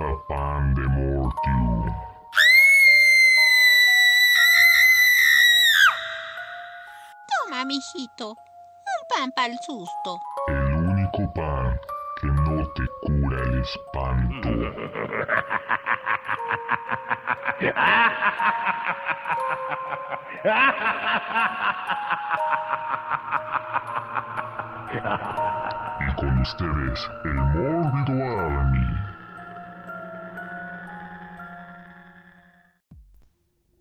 a Pandemortium. Toma, mijito. Un pan para el susto. El único pan que no te cura el espanto. Y con ustedes, el mórbido Army.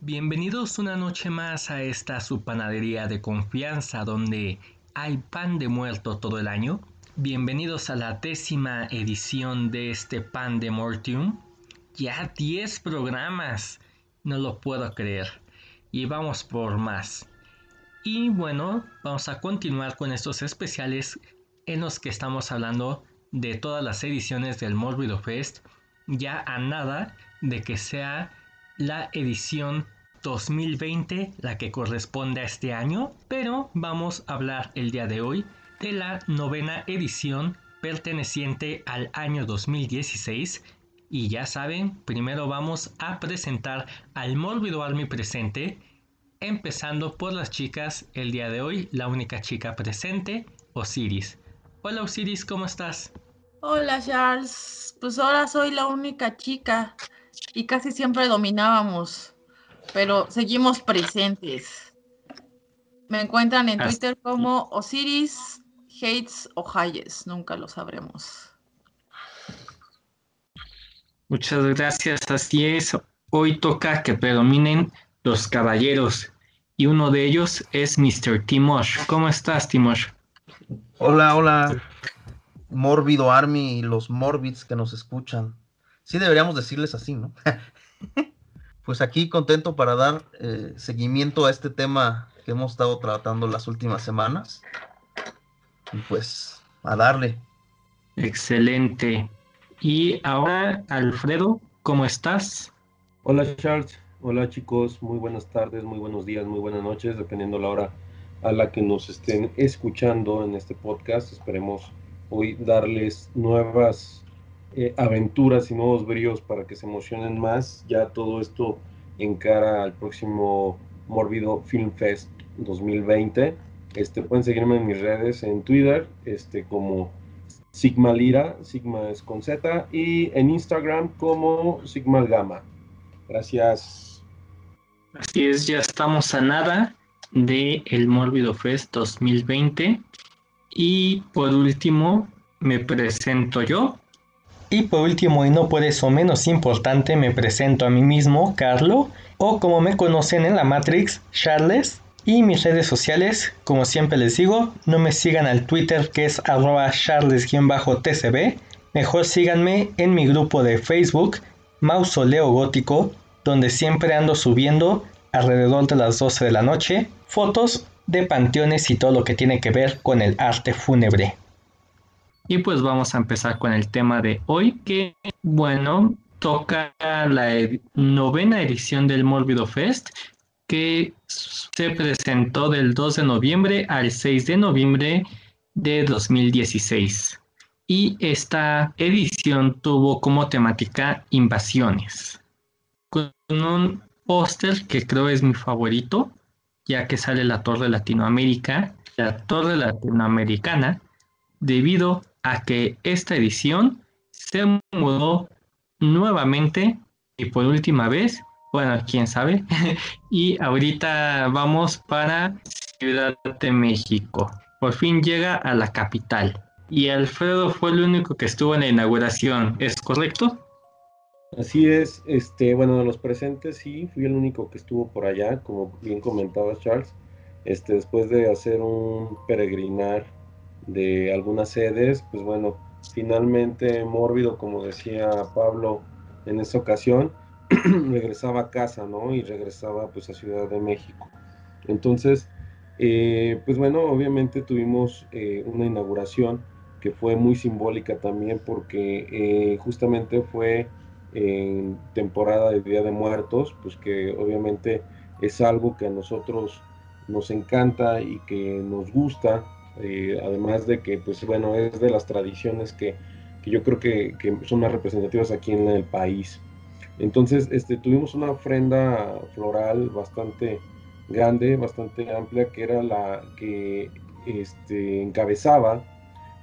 Bienvenidos una noche más a esta su panadería de confianza donde hay pan de muerto todo el año. Bienvenidos a la décima edición de este pan de Mortium. Ya 10 programas, no lo puedo creer. Y vamos por más. Y bueno, vamos a continuar con estos especiales en los que estamos hablando de todas las ediciones del Morbido Fest. Ya a nada de que sea la edición 2020 la que corresponde a este año, pero vamos a hablar el día de hoy de la novena edición perteneciente al año 2016 y ya saben, primero vamos a presentar al Mórbido Army presente, empezando por las chicas el día de hoy, la única chica presente, Osiris. Hola Osiris, ¿cómo estás? Hola Charles, pues ahora soy la única chica y casi siempre dominábamos, pero seguimos presentes. Me encuentran en Twitter como Osiris, Hates o Hayes, nunca lo sabremos. Muchas gracias, así es. Hoy toca que predominen los caballeros y uno de ellos es Mr. Timosh. ¿Cómo estás, Timosh? Hola, hola, Mórbido Army y los Morbids que nos escuchan. Sí deberíamos decirles así, ¿no? pues aquí contento para dar eh, seguimiento a este tema que hemos estado tratando las últimas semanas. Y pues a darle. Excelente. Y ahora, Alfredo, ¿cómo estás? Hola Charles, hola chicos, muy buenas tardes, muy buenos días, muy buenas noches, dependiendo la hora a la que nos estén escuchando en este podcast. Esperemos hoy darles nuevas eh, aventuras y nuevos bríos para que se emocionen más. Ya todo esto en cara al próximo Mórbido Film Fest 2020. Este, pueden seguirme en mis redes en Twitter, este, como Sigma Lira, Sigma es con Z, y en Instagram como Sigma Gama. Gracias. Así es, ya estamos a nada de el Mórbido Fest 2020. Y por último, me presento yo. Y por último, y no por eso menos importante, me presento a mí mismo, Carlo, o como me conocen en la Matrix, Charles. Y mis redes sociales, como siempre les digo, no me sigan al Twitter que es arroba charles-tcb. Mejor síganme en mi grupo de Facebook, Mausoleo Gótico, donde siempre ando subiendo alrededor de las 12 de la noche fotos de panteones y todo lo que tiene que ver con el arte fúnebre. Y pues vamos a empezar con el tema de hoy, que bueno, toca la novena edición del Mórbido Fest, que se presentó del 2 de noviembre al 6 de noviembre de 2016. Y esta edición tuvo como temática invasiones, con un póster que creo es mi favorito, ya que sale la Torre Latinoamérica, la Torre Latinoamericana, debido a que esta edición se mudó nuevamente y por última vez bueno, quién sabe. y ahorita vamos para Ciudad de México. Por fin llega a la capital. Y Alfredo fue el único que estuvo en la inauguración, ¿es correcto? Así es, este, bueno, de los presentes sí, fui el único que estuvo por allá, como bien comentaba Charles. Este, después de hacer un peregrinar de algunas sedes, pues bueno, finalmente mórbido, como decía Pablo en esta ocasión, regresaba a casa, ¿no? Y regresaba pues a Ciudad de México. Entonces, eh, pues bueno, obviamente tuvimos eh, una inauguración que fue muy simbólica también porque eh, justamente fue en temporada de Día de Muertos, pues que obviamente es algo que a nosotros nos encanta y que nos gusta, además de que pues bueno, es de las tradiciones que que yo creo que, que, son más representativas aquí en el país. Entonces, este, tuvimos una ofrenda floral bastante grande, bastante amplia, que era la que este, encabezaba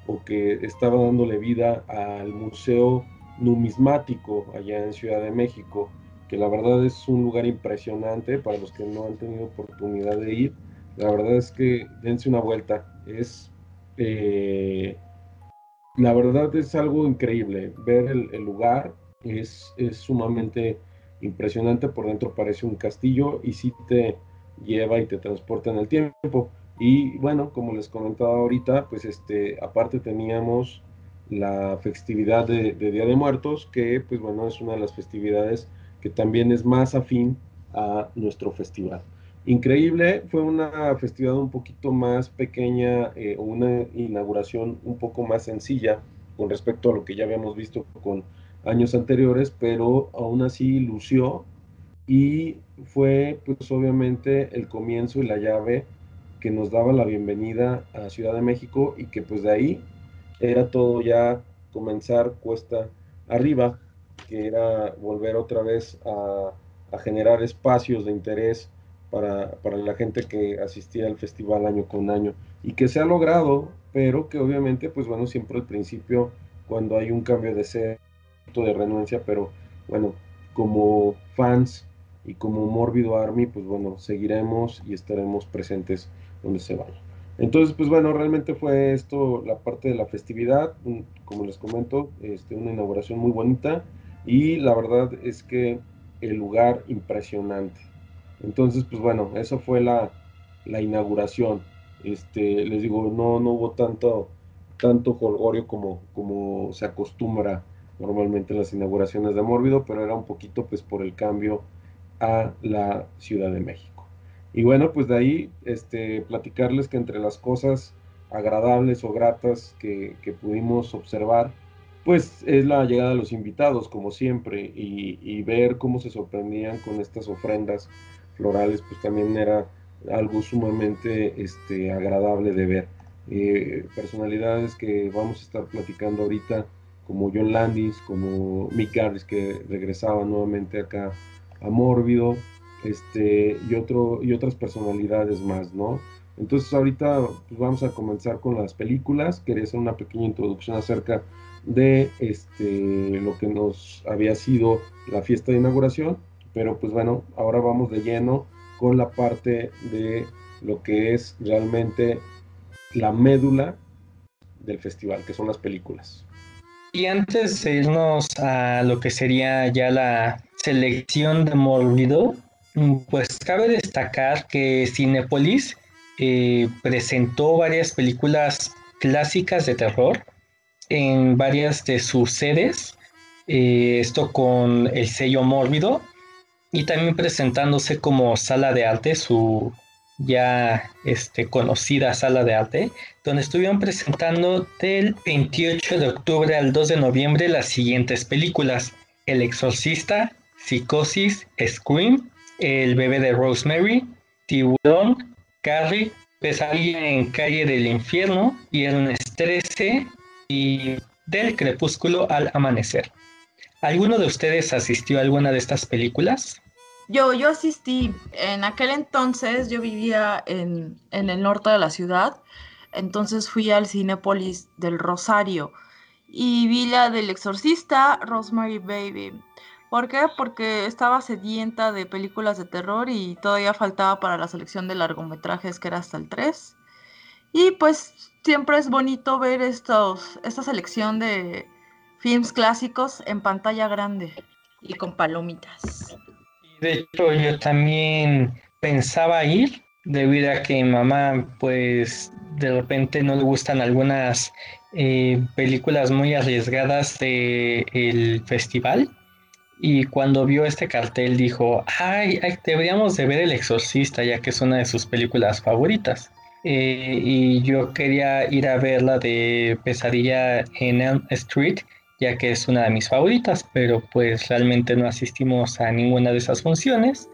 o que estaba dándole vida al Museo Numismático allá en Ciudad de México, que la verdad es un lugar impresionante para los que no han tenido oportunidad de ir. La verdad es que dense una vuelta. Es eh, la verdad es algo increíble. Ver el, lugar es, es, sumamente impresionante. Por dentro parece un castillo y sí te lleva y te transporta en el tiempo. Y bueno, como les comentaba ahorita, pues este, aparte teníamos la festividad de, Día de Muertos, que pues bueno, es una de las festividades que también es más afín a nuestro festival. Increíble, fue una festividad un poquito más pequeña, eh, una inauguración un poco más sencilla con respecto a lo que ya habíamos visto con años anteriores, pero aún así lució y fue pues obviamente el comienzo y la llave que nos daba la bienvenida a Ciudad de México y que pues de ahí era todo ya comenzar cuesta arriba, que era volver otra vez a, generar espacios de interés para, para, la gente que asistía al festival año con año y que se ha logrado, pero que obviamente pues bueno, siempre al principio cuando hay un cambio de ser de renuncia, pero bueno, como fans y como Mórbido Army, pues bueno, seguiremos y estaremos presentes donde se vaya. Entonces, pues bueno, realmente fue esto la parte de la festividad, como les comento, este, una inauguración muy bonita y la verdad es que el lugar impresionante. Entonces, pues bueno, eso fue la, la inauguración. Este, les digo, no, no hubo tanto, tanto colgorio como, como se acostumbra normalmente en las inauguraciones de Mórbido, pero era un poquito pues por el cambio a la Ciudad de México. Y bueno, pues de ahí este, platicarles que entre las cosas agradables o gratas que, pudimos observar, pues es la llegada de los invitados, como siempre, y, ver cómo se sorprendían con estas ofrendas florales, pues también era algo sumamente este, agradable de ver. Eh, personalidades que vamos a estar platicando ahorita, como John Landis, como Mick Garris, que regresaba nuevamente acá a Mórbido, este, y, otro, y otras personalidades más, ¿no? Entonces ahorita pues, vamos a comenzar con las películas. Quería hacer una pequeña introducción acerca de este, lo que nos había sido la fiesta de inauguración, pero pues bueno, ahora vamos de lleno con la parte de lo que es realmente la médula del festival, que son las películas. Y antes de irnos a lo que sería ya la selección de Morbido, Mm, pues cabe destacar que Cinepolis eh, presentó varias películas clásicas de terror en varias de sus sedes, eh, esto con el sello mórbido y también presentándose como sala de arte, su ya este, conocida sala de arte, donde estuvieron presentando del 28 de octubre al 2 de noviembre las siguientes películas: El Exorcista, Psicosis, Scream, el bebé de Rosemary, Tiburón, Carrie, Pesadilla en Calle del Infierno, Viernes 13 y Del Crepúsculo al Amanecer. ¿Alguno de ustedes asistió a alguna de estas películas? Yo, yo asistí. En aquel entonces yo vivía en, en el norte de la ciudad, entonces fui al Cinepolis del Rosario y vi la del exorcista Rosemary Baby. ¿Por qué? Porque estaba sedienta de películas de terror y todavía faltaba para la selección de largometrajes que era hasta el 3. Y pues siempre es bonito ver estos, esta selección de films clásicos en pantalla grande y con palomitas. De hecho, yo también pensaba ir debido a que mamá pues de repente no le gustan algunas eh, películas muy arriesgadas del el festival y cuando vio este cartel dijo, ay, deberíamos de ver El Exorcista, ya que es una de sus películas favoritas. Eh, y yo quería ir a ver la de Pesadilla en Elm Street, ya que es una de mis favoritas, pero pues realmente no asistimos a ninguna de esas funciones,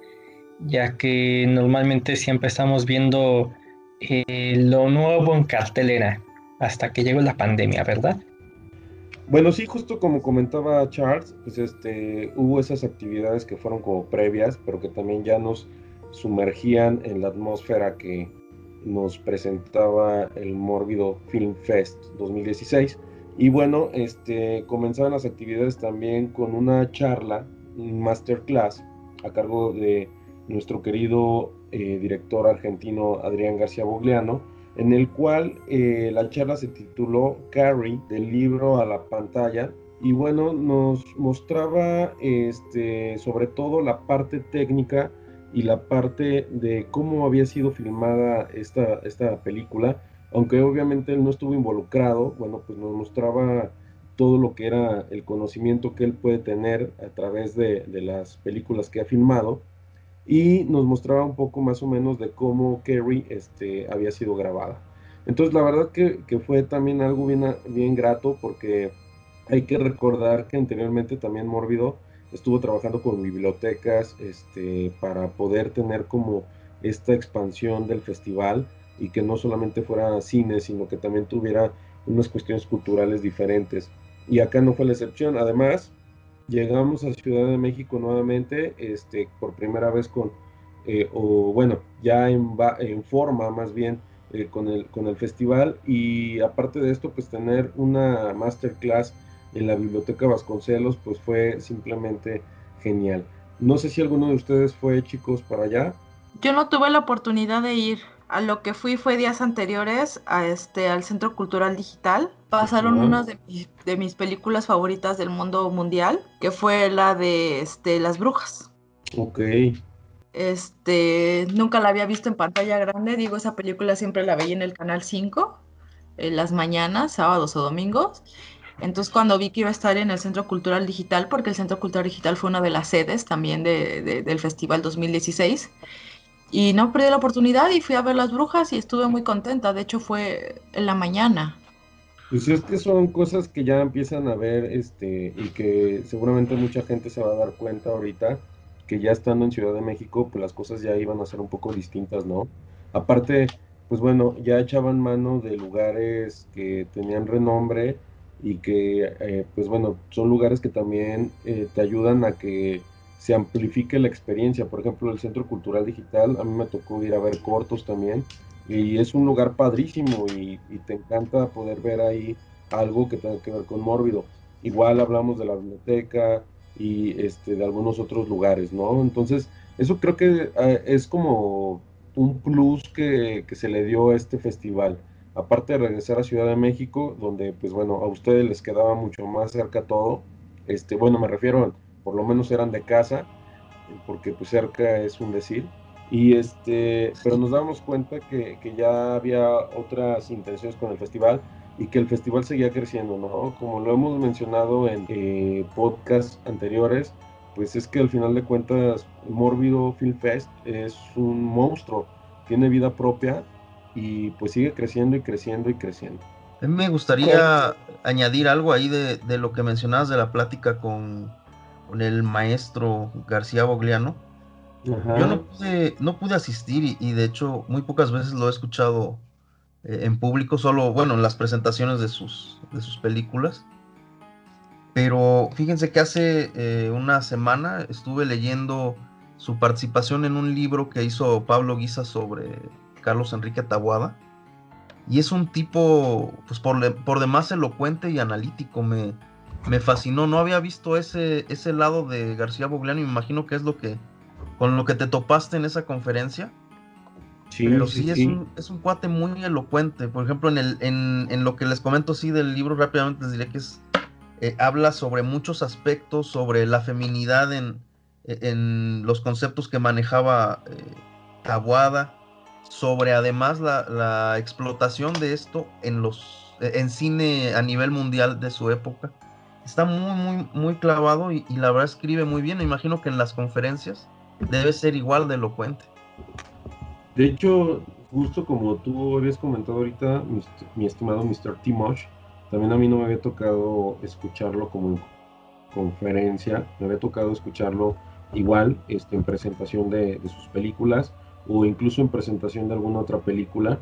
ya que normalmente siempre estamos viendo eh, lo nuevo en cartelera, hasta que llegó la pandemia, ¿verdad? Bueno, sí, justo como comentaba Charles, pues este, hubo esas actividades que fueron como previas, pero que también ya nos sumergían en la atmósfera que nos presentaba el Mórbido Film Fest 2016. Y bueno, este, comenzaban las actividades también con una charla, un masterclass, a cargo de nuestro querido eh, director argentino Adrián García Bogliano, en el cual eh, la charla se tituló Carrie, del libro a la pantalla, y bueno, nos mostraba este, sobre todo la parte técnica y la parte de cómo había sido filmada esta, esta película, aunque obviamente él no estuvo involucrado, bueno, pues nos mostraba todo lo que era el conocimiento que él puede tener a través de, las películas que ha filmado y nos mostraba un poco más o menos de cómo Carrie este, había sido grabada. Entonces la verdad que, que, fue también algo bien, bien grato porque hay que recordar que anteriormente también Mórbido estuvo trabajando con bibliotecas este, para poder tener como esta expansión del festival y que no solamente fuera cine, sino que también tuviera unas cuestiones culturales diferentes. Y acá no fue la excepción. Además, llegamos a Ciudad de México nuevamente, este, por primera vez con, eh, o bueno, ya en, en forma más bien eh, con, el, con el festival y aparte de esto, pues tener una masterclass en la Biblioteca Vasconcelos, pues fue simplemente genial. No sé si alguno de ustedes fue, chicos, para allá. Yo no tuve la oportunidad de ir. A lo que fui fue días anteriores a este, al Centro Cultural Digital. Pasaron una de mis, de mis, películas favoritas del mundo mundial, que fue la de este, Las Brujas. Ok. Este, nunca la había visto en pantalla grande. Digo, esa película siempre la veía en el Canal 5, en las mañanas, sábados o domingos. Entonces cuando vi que iba a estar en el Centro Cultural Digital, porque el Centro Cultural Digital fue una de las sedes también de, de, del Festival 2016, y no perdí la oportunidad y fui a ver las brujas y estuve muy contenta, de hecho fue en la mañana. Pues es que son cosas que ya empiezan a ver este, y que seguramente mucha gente se va a dar cuenta ahorita, que ya estando en Ciudad de México, pues las cosas ya iban a ser un poco distintas, ¿no? Aparte, pues bueno, ya echaban mano de lugares que tenían renombre, y que, eh, pues bueno, son lugares que también eh, te ayudan a que se amplifique la experiencia. Por ejemplo, el Centro Cultural Digital, a mí me tocó ir a ver cortos también, y es un lugar padrísimo y, te encanta poder ver ahí algo que tenga que ver con Mórbido. Igual hablamos de la biblioteca y este, de algunos otros lugares, ¿no? Entonces, eso creo que eh, es como un plus que, que se le dio a este festival aparte de regresar a Ciudad de México, donde pues bueno, a ustedes les quedaba mucho más cerca todo, este, bueno, me refiero, por lo menos eran de casa, porque pues cerca es un decir, y este, pero nos damos cuenta que, que ya había otras intenciones con el festival y que el festival seguía creciendo, ¿no? Como lo hemos mencionado en eh, podcasts anteriores, pues es que al final de cuentas Mórbido Film Fest es un monstruo, tiene vida propia y pues sigue creciendo y creciendo y creciendo. A mí me gustaría añadir algo ahí de, de, lo que mencionabas de la plática con el maestro García Bogliano. Ajá. Yo no pude, no pude asistir y, y, de hecho muy pocas veces lo he escuchado eh, en público, solo, bueno, en las presentaciones de sus, de sus películas. Pero fíjense que hace eh, una semana estuve leyendo su participación en un libro que hizo Pablo Guisa sobre Carlos Enrique Tabuada. Y es un tipo, pues por, por demás elocuente y analítico. Me, me, fascinó. No había visto ese, ese lado de García Bogliano me imagino que es lo que, con lo que te topaste en esa conferencia. Sí, Pero sí, sí, es, sí. Un, es, Un, cuate muy elocuente. Por ejemplo, en, el, en, en, lo que les comento sí del libro, rápidamente les diré que es, eh, habla sobre muchos aspectos, sobre la feminidad en, en los conceptos que manejaba eh, Tabuada sobre además la, la, explotación de esto en los en cine a nivel mundial de su época. Está muy, muy, muy clavado y, la verdad escribe muy bien. Me imagino que en las conferencias debe ser igual de elocuente. De hecho, justo como tú habías comentado ahorita, mi, estimado Mr. Timosh, también a mí no me había tocado escucharlo como en conferencia, me había tocado escucharlo igual este, en presentación de, de sus películas o incluso en presentación de alguna otra película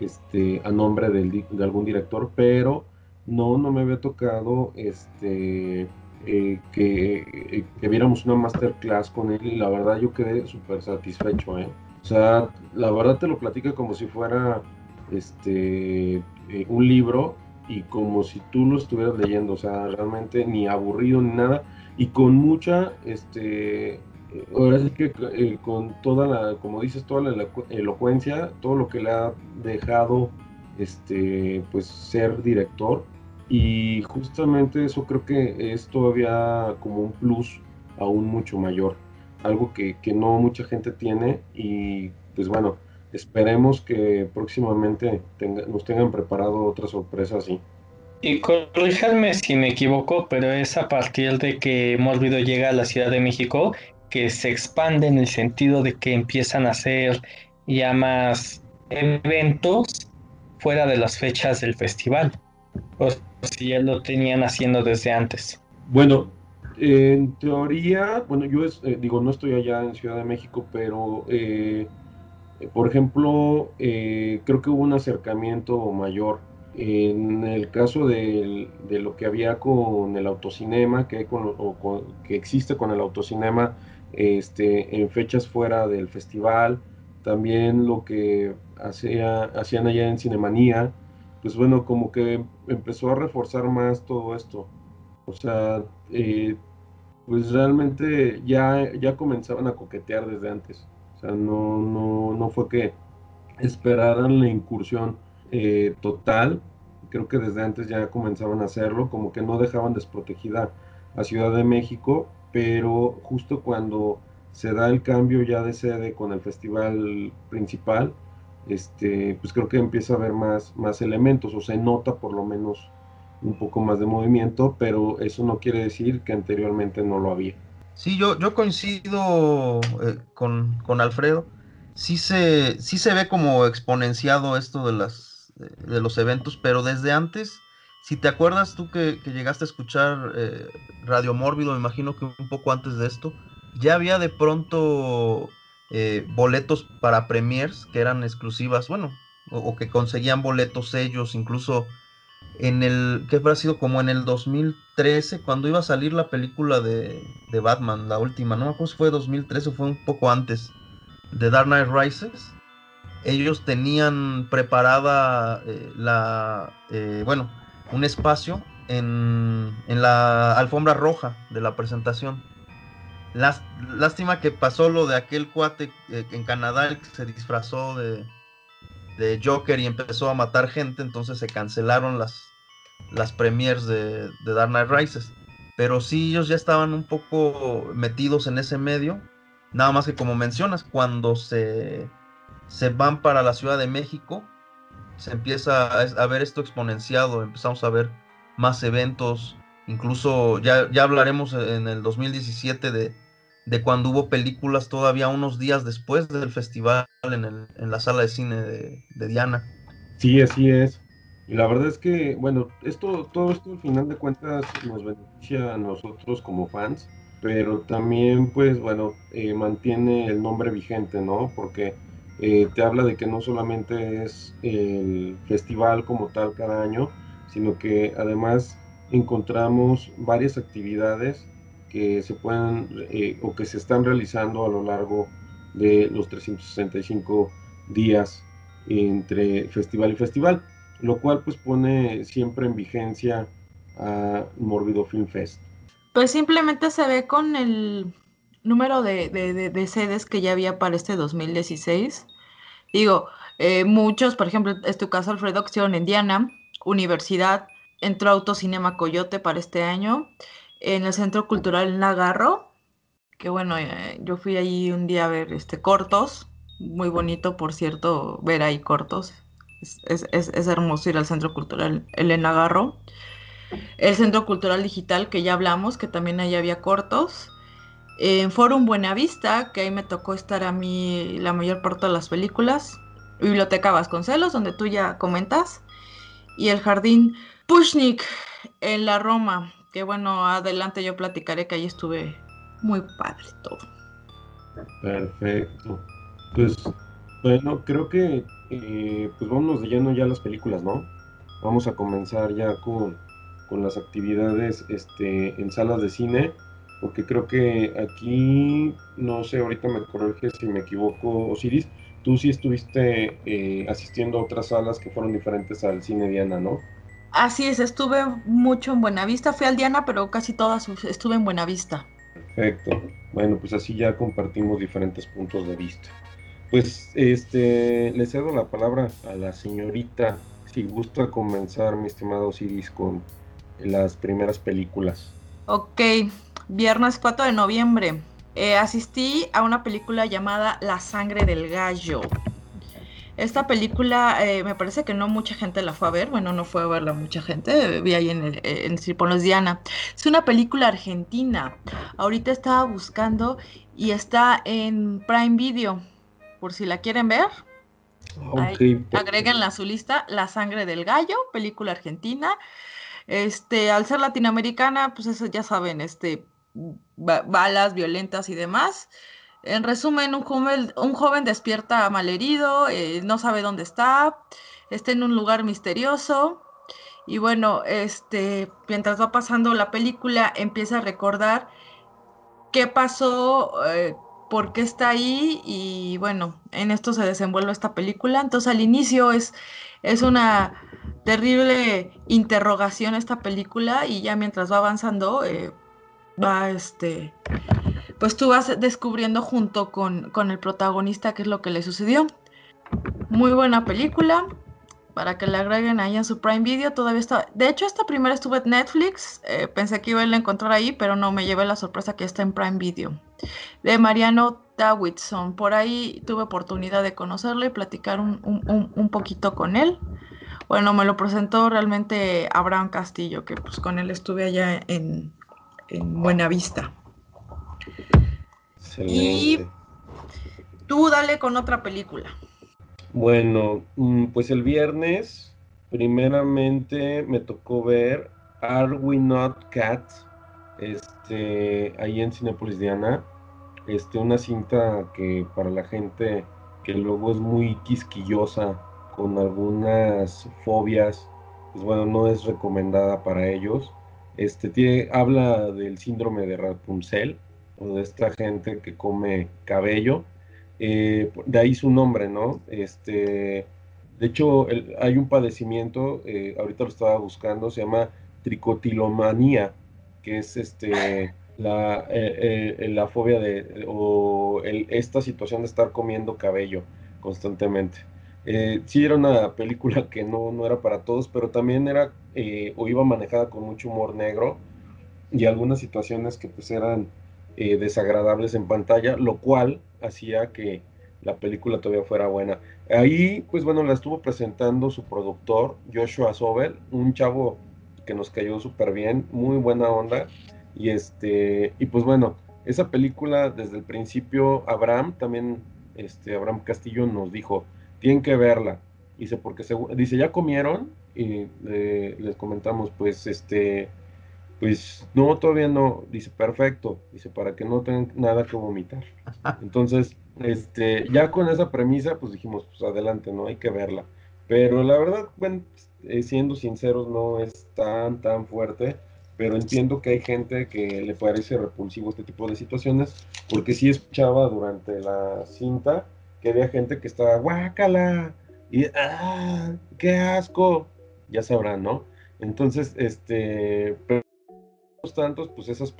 este, a nombre del, de algún director, pero no, no me había tocado este eh, que, eh, que, viéramos una masterclass con él y la verdad yo quedé súper satisfecho, ¿eh? O sea, la verdad te lo platica como si fuera este eh, un libro y como si tú lo estuvieras leyendo, o sea, realmente ni aburrido ni nada y con mucha este ahora sí que con toda la, como dices, toda la elocuencia, todo lo que le ha dejado este pues ser director y justamente eso creo que es todavía como un plus aún mucho mayor, algo que, no mucha gente tiene y pues bueno, esperemos que próximamente nos tengan preparado otra sorpresa así. Y corríjanme si me equivoco, pero es a partir de que Mórbido llega a la Ciudad de México que se expande en el sentido de que empiezan a hacer ya más eventos fuera de las fechas del festival. Si ya lo tenían haciendo desde antes. Bueno, en teoría, bueno, yo eh, digo, no estoy allá en Ciudad de México, pero eh, por ejemplo, eh, creo que hubo un acercamiento mayor. En el caso de, lo que había con el autocinema, que, que existe con el autocinema este, en fechas fuera del festival, también lo que hacía, hacían allá en Cinemanía, pues bueno, como que empezó a reforzar más todo esto. O sea, eh, pues realmente ya, ya comenzaban a coquetear desde antes. O sea, no, no, no fue que esperaran la incursión eh, total. Creo que desde antes ya comenzaban a hacerlo, como que no dejaban desprotegida a Ciudad de México, pero justo cuando se da el cambio ya de sede con el festival principal, este, pues creo que empieza a haber más, más elementos, o se nota por lo menos un poco más de movimiento, pero eso no quiere decir que anteriormente no lo había. Sí, yo, yo coincido eh, con, con, Alfredo. Sí se, sí se ve como exponenciado esto de, las, de los eventos, pero desde antes, si te acuerdas tú que, llegaste a escuchar eh, Radio Mórbido, me imagino que un poco antes de esto, ya había de pronto eh, boletos para premiers que eran exclusivas, bueno, o, que conseguían boletos ellos, incluso en el, que habrá sido como en el 2013, cuando iba a salir la película de, Batman, la última, no me acuerdo si fue 2013 o fue un poco antes, de Dark Knight Rises. Ellos tenían preparada eh, la, eh, bueno, un espacio en, en la alfombra roja de la presentación lástima que pasó lo de aquel cuate eh, en Canadá el que se disfrazó de, de, Joker y empezó a matar gente, entonces se cancelaron las, las premiers de, de Dark Knight Rises. Pero sí, ellos ya estaban un poco metidos en ese medio. Nada más que como mencionas, cuando se, se van para la Ciudad de México, se empieza a, a ver esto exponenciado, empezamos a ver más eventos, Incluso ya, ya hablaremos en el 2017 de, de, cuando hubo películas todavía unos días después del festival en, el, en la sala de cine de, Diana. Sí, así es. Y la verdad es que, bueno, esto, todo esto al final de cuentas nos beneficia a nosotros como fans, pero también, pues, bueno, eh, mantiene el nombre vigente, ¿no? Porque eh, te habla de que no solamente es el festival como tal cada año, sino que además encontramos varias actividades que se pueden eh, o que se están realizando a lo largo de los 365 días entre festival y festival, lo cual pues pone siempre en vigencia a Morbido Film Fest. Pues simplemente se ve con el número de, de, sedes que ya había para este 2016. Digo, eh, muchos, por ejemplo, es tu caso, Alfredo, que en Diana, Universidad, entró Autocinema Coyote para este año, en el Centro Cultural Nagarro, que bueno, eh, yo fui ahí un día a ver este cortos, muy bonito por cierto ver ahí cortos, es, es, hermoso ir al Centro Cultural El Nagarro, el Centro Cultural Digital que ya hablamos, que también ahí había cortos, en Forum Buenavista, que ahí me tocó estar a mí la mayor parte de las películas, Biblioteca Vasconcelos, donde tú ya comentas, y el Jardín Pushnik en la Roma, que bueno, adelante yo platicaré que ahí estuve muy padre todo. Perfecto. Pues bueno, creo que eh, pues vámonos de lleno ya las películas, ¿no? Vamos a comenzar ya con con las actividades este, en salas de cine, porque creo que aquí, no sé, ahorita me corrige si me equivoco, Osiris, tú sí estuviste eh, asistiendo a otras salas que fueron diferentes al cine Diana, ¿no? Así es, estuve mucho en Buenavista, fui al Diana, pero casi todas estuve en Buenavista. Perfecto. Bueno, pues así ya compartimos diferentes puntos de vista. Pues este le cedo la palabra a la señorita, si gusta comenzar, mi estimado Osiris, con las primeras películas. Ok, viernes 4 de noviembre. Eh, asistí a una película llamada La sangre del gallo. Esta película eh, me parece que no mucha gente la fue a ver, bueno, no fue a verla mucha gente, vi ahí en el, en Diana. Es una película argentina. Ahorita estaba buscando y está en Prime Video, por si la quieren ver. Okay. agréguenla a su lista La sangre del gallo, película argentina. Este, al ser latinoamericana, pues eso ya saben, este, balas violentas y demás. En resumen, un joven, despierta malherido, eh, no sabe dónde está, está en un lugar misterioso. Y bueno, este, mientras va pasando la película, empieza a recordar qué pasó, eh, por qué está ahí. Y bueno, en esto se desenvuelve esta película. Entonces, al inicio es, es una terrible interrogación esta película. Y ya mientras va avanzando, eh, va este pues tú vas descubriendo junto con, el protagonista qué es lo que le sucedió. Muy buena película, para que le agreguen ahí en su Prime Video. Todavía está. De hecho, esta primera estuvo en Netflix. Eh, pensé que iba a encontrar ahí, pero no me llevé la sorpresa que está en Prime Video. De Mariano Davidson. Por ahí tuve oportunidad de conocerle y platicar un, poquito con él. Bueno, me lo presentó realmente Abraham Castillo, que pues con él estuve allá en, en Buenavista. Y tú dale con otra película. Bueno, mm, pues el viernes, primeramente me tocó ver Are We Not Cats, este, ahí en Cinepolis Diana, este, una cinta que para la gente que luego es muy quisquillosa, con algunas fobias, pues bueno, no es recomendada para ellos. Este, tiene, habla del síndrome de Rapunzel, o de esta gente que come cabello. Eh, de ahí su nombre, ¿no? Este, de hecho, hay un padecimiento, eh, ahorita lo estaba buscando, se llama tricotilomanía, que es este, la, eh, la fobia de, o esta situación de estar comiendo cabello constantemente. sí era una película que no, no era para todos, pero también era o iba manejada con mucho humor negro y algunas situaciones que pues eran eh, desagradables en pantalla, lo cual hacía que la película todavía fuera buena. Ahí, pues bueno, la estuvo presentando su productor, Joshua Sobel, un chavo que nos cayó súper bien, muy buena onda. Y este, y pues bueno, esa película desde el principio, Abraham también, este, Abraham Castillo nos dijo, tienen que verla. Dice, porque dice, ya comieron, y les comentamos, pues, este, pues no, todavía no. Dice, perfecto. Dice, para que no tengan nada que vomitar. Entonces, este, ya con esa premisa, pues dijimos, pues adelante, ¿no? Hay que verla. Pero la verdad, bueno, eh, siendo sinceros, no es tan, tan fuerte. Pero entiendo que hay gente que le parece repulsivo este tipo de situaciones. Porque sí escuchaba durante la cinta que había gente que estaba, guácala. Y, ¡ah! ¡Qué asco! Ya sabrán, ¿no? Entonces, este tantos, pues esos,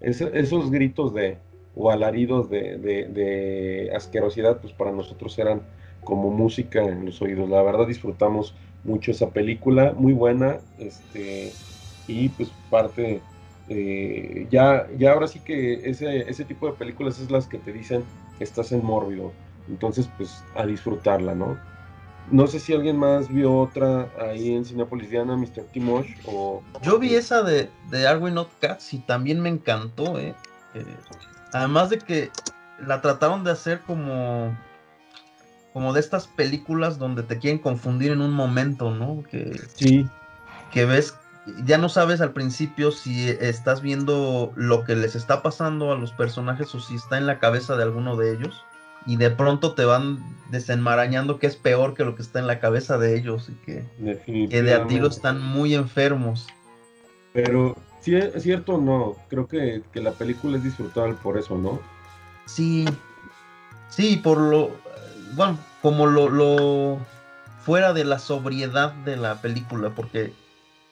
esos gritos de, o alaridos de, asquerosidad, pues para nosotros eran como música en los oídos. La verdad disfrutamos mucho esa película, muy buena, este, y pues parte, eh, ya, ya ahora sí que ese, ese tipo de películas es las que te dicen que estás en mórbido, entonces pues a disfrutarla, ¿no? No sé si alguien más vio otra ahí en Cinepolis Diana, Mr. Timosh, o... Yo vi esa de, de Are We Not Cats y también me encantó, ¿eh? ¿eh? Además de que la trataron de hacer como... Como de estas películas donde te quieren confundir en un momento, ¿no? Que, sí. Que ves, ya no sabes al principio si estás viendo lo que les está pasando a los personajes o si está en la cabeza de alguno de ellos y de pronto te van desenmarañando que es peor que lo que está en la cabeza de ellos y que, que de a tiro están muy enfermos. Pero sí, es cierto o no, creo que, que la película es disfrutable por eso, ¿no? Sí, sí, por lo, bueno, como lo, lo fuera de la sobriedad de la película, porque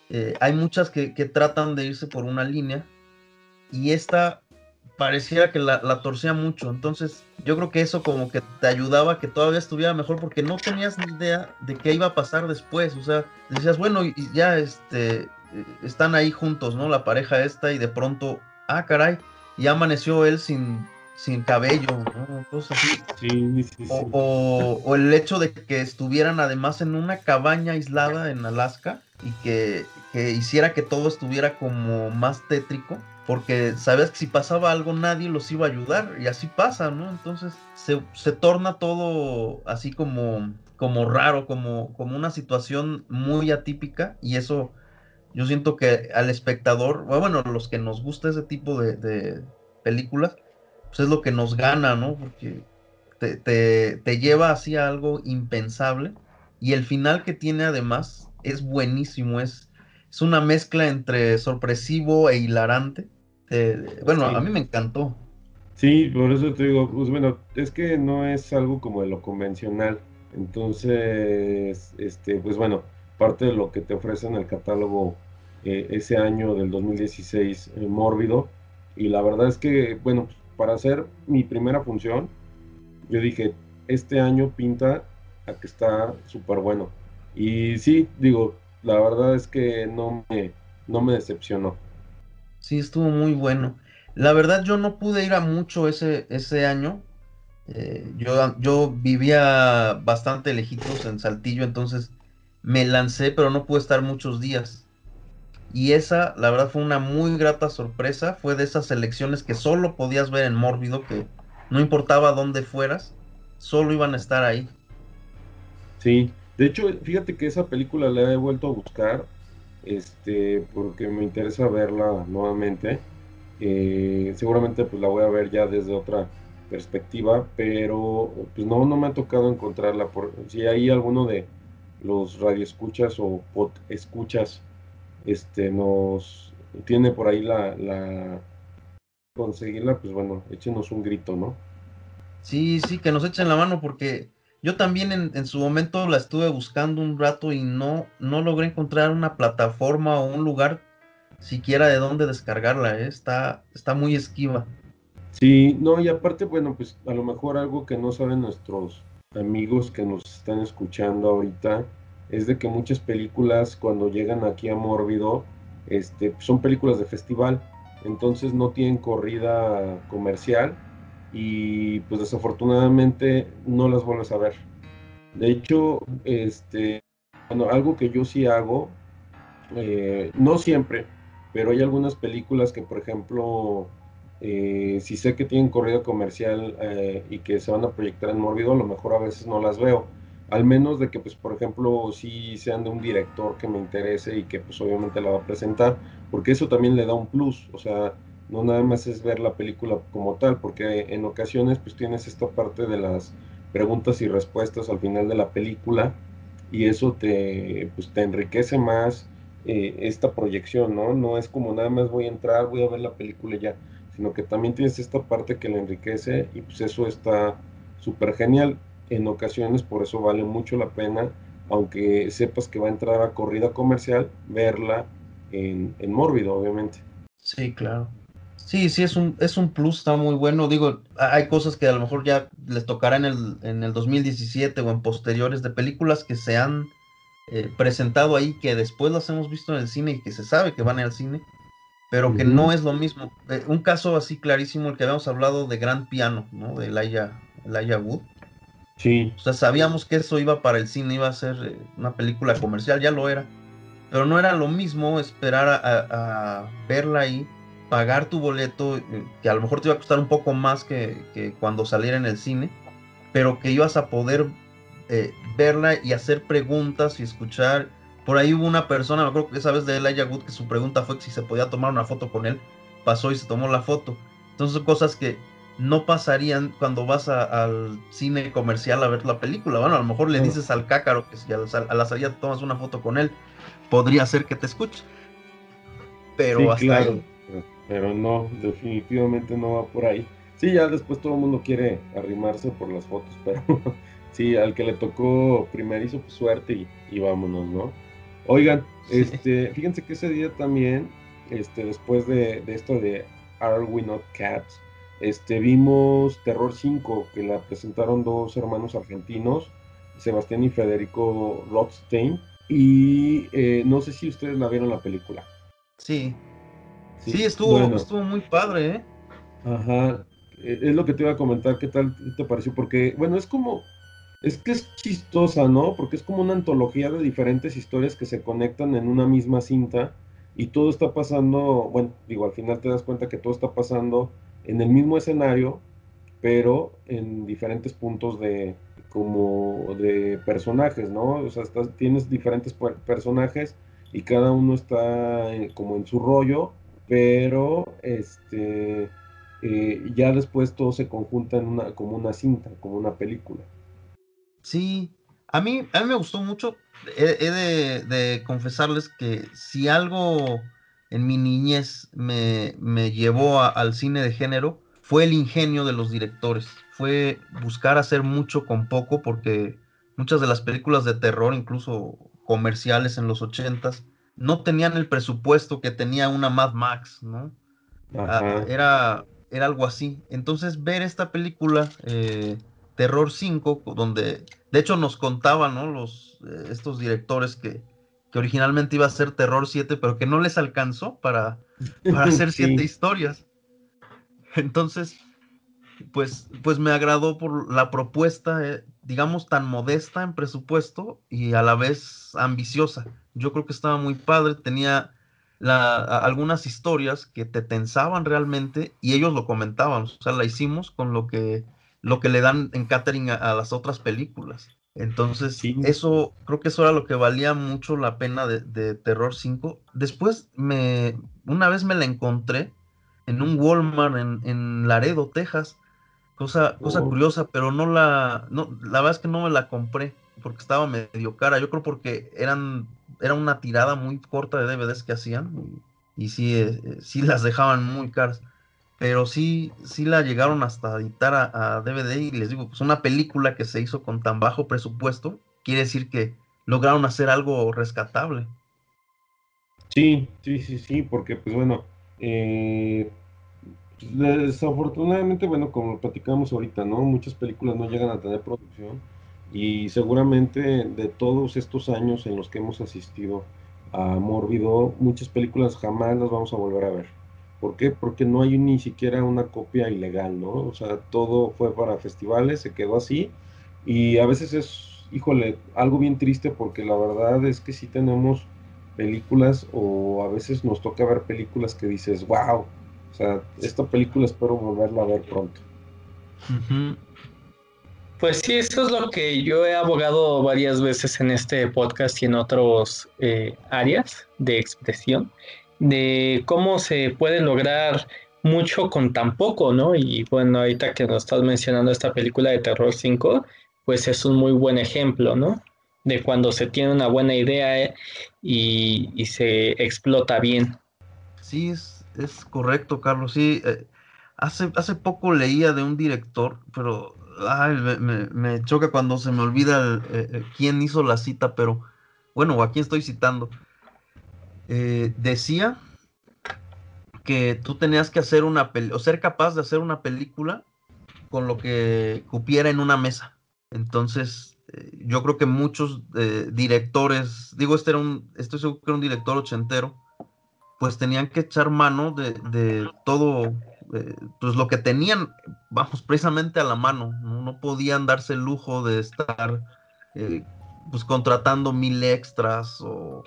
eh, hay muchas que, que, tratan de irse por una línea y esta pareciera que la, la, torcía mucho. Entonces, yo creo que eso como que te ayudaba a que todavía estuviera mejor porque no tenías ni idea de qué iba a pasar después. O sea, decías, bueno, y ya este, están ahí juntos, ¿no? La pareja esta y de pronto, ah, caray, ya amaneció él sin, sin cabello, ¿no? Cosas así. Sí, sí, sí. O, o, o, el hecho de que estuvieran además en una cabaña aislada en Alaska y que, que hiciera que todo estuviera como más tétrico porque sabes que si pasaba algo nadie los iba a ayudar y así pasa, ¿no? Entonces se, se torna todo así como, como raro, como, como una situación muy atípica y eso yo siento que al espectador, bueno, los que nos gusta ese tipo de, películas, pues es lo que nos gana, ¿no? Porque te, te, te lleva así a algo impensable y el final que tiene además es buenísimo, es, es una mezcla entre sorpresivo e hilarante eh, bueno, sí. a mí me encantó. Sí, por eso te digo, pues bueno, es que no es algo como de lo convencional. Entonces, este, pues bueno, parte de lo que te ofrece en el catálogo eh, ese año del 2016, eh, Mórbido. Y la verdad es que, bueno, para hacer mi primera función, yo dije, este año pinta a que está súper bueno. Y sí, digo, la verdad es que no me, no me decepcionó. Sí, estuvo muy bueno. La verdad, yo no pude ir a mucho ese, ese año. Eh, yo, yo vivía bastante lejitos en Saltillo, entonces me lancé, pero no pude estar muchos días. Y esa, la verdad, fue una muy grata sorpresa. Fue de esas elecciones que solo podías ver en Mórbido, que no importaba dónde fueras, solo iban a estar ahí. Sí, de hecho, fíjate que esa película la he vuelto a buscar este, porque me interesa verla nuevamente. Eh, seguramente pues la voy a ver ya desde otra perspectiva, pero pues no, no me ha tocado encontrarla. Por, si hay alguno de los radioescuchas o pod escuchas este, nos tiene por ahí la, la conseguirla, pues bueno, échenos un grito, ¿no? Sí, sí, que nos echen la mano porque yo también en, en, su momento la estuve buscando un rato y no, no logré encontrar una plataforma o un lugar siquiera de dónde descargarla, ¿eh? está, está muy esquiva. Sí, no, y aparte, bueno, pues a lo mejor algo que no saben nuestros amigos que nos están escuchando ahorita es de que muchas películas cuando llegan aquí a Mórbido este, son películas de festival, entonces no tienen corrida comercial y pues desafortunadamente no las vuelves a ver. De hecho, este, bueno, algo que yo sí hago, eh, no siempre, pero hay algunas películas que, por ejemplo, eh, si sé que tienen corrida comercial eh, y que se van a proyectar en Mórbido, a lo mejor a veces no las veo. Al menos de que, pues, por ejemplo, sí sean de un director que me interese y que, pues, obviamente la va a presentar, porque eso también le da un plus. O sea, no nada más es ver la película como tal, porque en ocasiones pues tienes esta parte de las preguntas y respuestas al final de la película y eso te, pues, te enriquece más eh, esta proyección, ¿no? No es como nada más voy a entrar, voy a ver la película ya, sino que también tienes esta parte que la enriquece y pues eso está súper genial. En ocasiones por eso vale mucho la pena, aunque sepas que va a entrar a corrida comercial, verla en, en Mórbido, obviamente. Sí, claro. Sí, sí, es un, es un plus, está muy bueno. Digo, hay cosas que a lo mejor ya les tocará en el, en el 2017 o en posteriores de películas que se han eh, presentado ahí, que después las hemos visto en el cine y que se sabe que van al cine, pero que uh -huh. no es lo mismo. Eh, un caso así clarísimo, el que habíamos hablado de Gran Piano, ¿no? De Elijah Wood. Sí. O sea, sabíamos que eso iba para el cine, iba a ser eh, una película comercial, ya lo era. Pero no era lo mismo esperar a, a, a verla ahí pagar tu boleto, eh, que a lo mejor te iba a costar un poco más que, que cuando saliera en el cine, pero que ibas a poder eh, verla y hacer preguntas y escuchar. Por ahí hubo una persona, me acuerdo que esa vez de Elijah Wood, que su pregunta fue si se podía tomar una foto con él. Pasó y se tomó la foto. Entonces son cosas que no pasarían cuando vas a, al cine comercial a ver la película. Bueno, a lo mejor le dices al cácaro que si a la, a la salida tomas una foto con él, podría ser que te escuche pero Sí, hasta claro. ahí. Pero, no, definitivamente no va por ahí. Sí, ya después todo el mundo quiere arrimarse por las fotos, pero sí, al que le tocó primerizo, pues suerte y, y vámonos, ¿no? Oigan, Sí. este, fíjense que ese día también, este, después de, de esto de Are We Not Cats, este, vimos Terror 5, que la presentaron dos hermanos argentinos, Sebastián y Federico Rothstein, y eh, no sé si ustedes la vieron la película. Sí, sí, estuvo, bueno. estuvo muy padre, ¿eh? Ajá, eh, es lo que te iba a comentar, ¿qué tal te pareció? Porque, bueno, es como, es que es chistosa, ¿no? Porque es como una antología de diferentes historias que se conectan en una misma cinta y todo está pasando, bueno, digo, al final te das cuenta que todo está pasando en el mismo escenario, pero en diferentes puntos de, como de personajes, ¿no? O sea, estás- tienes diferentes per- personajes y cada uno está eh, como en su rollo, pero este eh, ya después todo se conjunta en una, como una cinta, como una película. Sí, a mí, a mí me gustó mucho. He, de, de confesarles que si algo en mi niñez me, me llevó al cine de género, fue el ingenio de los directores. Fue buscar hacer mucho con poco, porque muchas de las películas de terror, incluso comerciales en los ochentas, no tenían el presupuesto que tenía una Mad Max, ¿no? Ah, Ajá. era, era algo así. Entonces, ver esta película, eh, Terror 5, co- donde de hecho nos contaban, ¿no? Los, eh, estos directores que, que originalmente iba a ser Terror 7, pero que no les alcanzó para, para hacer Sí. siete historias. Entonces, pues, pues me agradó por la propuesta, eh, digamos, tan modesta en presupuesto y a la vez ambiciosa. Yo creo que estaba muy padre, tenía la- algunas historias que te tensaban realmente y ellos lo comentaban, o sea, la hicimos con lo que, lo que le dan en catering a, a las otras películas. Entonces, Sí. eso, creo que eso era lo que valía mucho la pena de, de Terror 5. Después, me, una vez me la encontré en un Walmart en, en Laredo, Texas. Cosa, cosa Oh. curiosa, pero no la, no, la verdad es que no me la compré porque estaba medio cara. Yo creo porque eran, era una tirada muy corta de DVDs que hacían y, y sí, eh, eh, sí las dejaban muy caras. Pero sí, sí la llegaron hasta editar a, a DVD y les digo, pues una película que se hizo con tan bajo presupuesto, quiere decir que lograron hacer algo rescatable. Sí, sí, sí, sí, porque pues bueno, eh, desafortunadamente, bueno, como platicamos ahorita, ¿no? Muchas películas no llegan a tener producción y seguramente de todos estos años en los que hemos asistido a Mórbido, muchas películas jamás las vamos a volver a ver. ¿Por qué? Porque no hay ni siquiera una copia ilegal, ¿no? O sea, todo fue para festivales, se quedó así y a veces es, híjole, algo bien triste porque la verdad es que sí tenemos películas o a veces nos toca ver películas que dices, wow, o sea, esta película espero volverla a ver pronto. Pues sí, eso es lo que yo he abogado varias veces en este podcast y en otros eh, áreas de expresión, de cómo se puede lograr mucho con tan poco, ¿no? Y bueno, ahorita que nos estás mencionando esta película de Terror 5, pues es un muy buen ejemplo, ¿no? De cuando se tiene una buena idea eh, y, y se explota bien. Sí, es, es correcto, Carlos. Sí, eh, hace, hace poco leía de un director, pero ay, me, me- choca cuando se me olvida eh, eh, quién hizo la cita, pero bueno, a quién estoy citando. Decía que tú tenías que hacer una peli- o ser capaz de hacer una película con lo que cupiera en una mesa. Entonces, yo creo que muchos directores, digo, este era un, estoy seguro que era un director ochentero, pues tenían que echar mano de, de todo, eh, pues lo que tenían, vamos, precisamente a la mano, no, No podían darse el lujo de estar, eh, pues contratando mil extras o,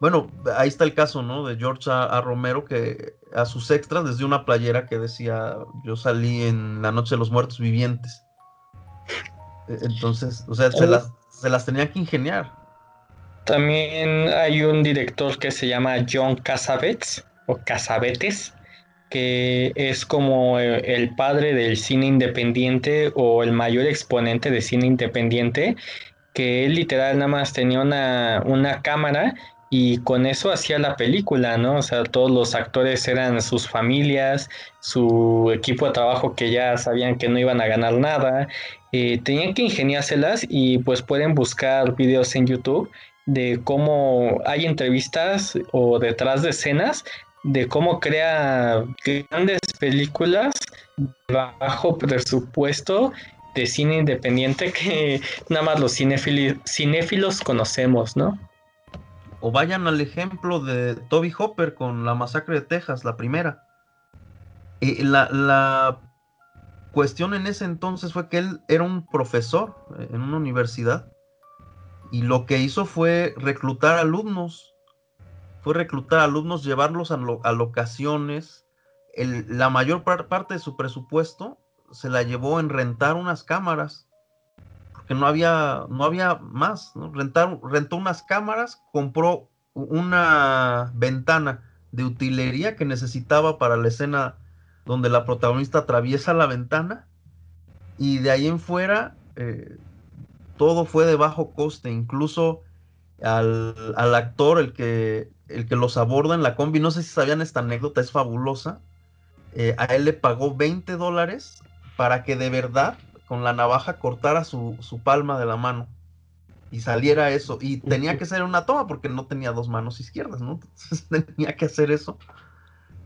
bueno, ahí está el caso, ¿no? De George A. A. Romero, que a sus extras desde una playera que decía, yo salí en la noche de los muertos vivientes. Eh, Entonces, o sea, se Oh. las, se las tenía que ingeniar. También hay un director que se llama John Cassavetes o Cassavetes, que es como eh, el padre del cine independiente o el mayor exponente de cine independiente, que él literal nada más tenía una, una cámara y con eso hacía la película, ¿no? O sea, todos los actores eran sus familias, su equipo de trabajo que ya sabían que no iban a ganar nada, eh, tenían que ingeniárselas y pues pueden buscar videos en YouTube de cómo hay entrevistas o detrás de escenas de cómo crea grandes películas bajo presupuesto de cine independiente que nada más los cinéfilos, conocemos, ¿no? O vayan al ejemplo de Toby Hopper con la masacre de Texas, la primera. Eh, la, la, cuestión en ese entonces fue que él era un profesor en una universidad y lo que hizo fue reclutar alumnos. Fue reclutar alumnos, llevarlos a, lo, a locaciones. La mayor par, parte de su presupuesto se la llevó en rentar unas cámaras que no había, no había más. ¿no? Rentar, rentó unas cámaras, compró una ventana de utilería que necesitaba para la escena donde la protagonista atraviesa la ventana y de ahí en fuera eh, todo fue de bajo coste, incluso al, al, actor, el que, el que los aborda en la combi, no sé si sabían esta anécdota, es fabulosa, eh, a él le pagó 20 dólares para que de verdad con la navaja cortara su, su, palma de la mano y saliera eso. Y tenía que ser una toma porque no tenía dos manos izquierdas, ¿no? Entonces tenía que hacer eso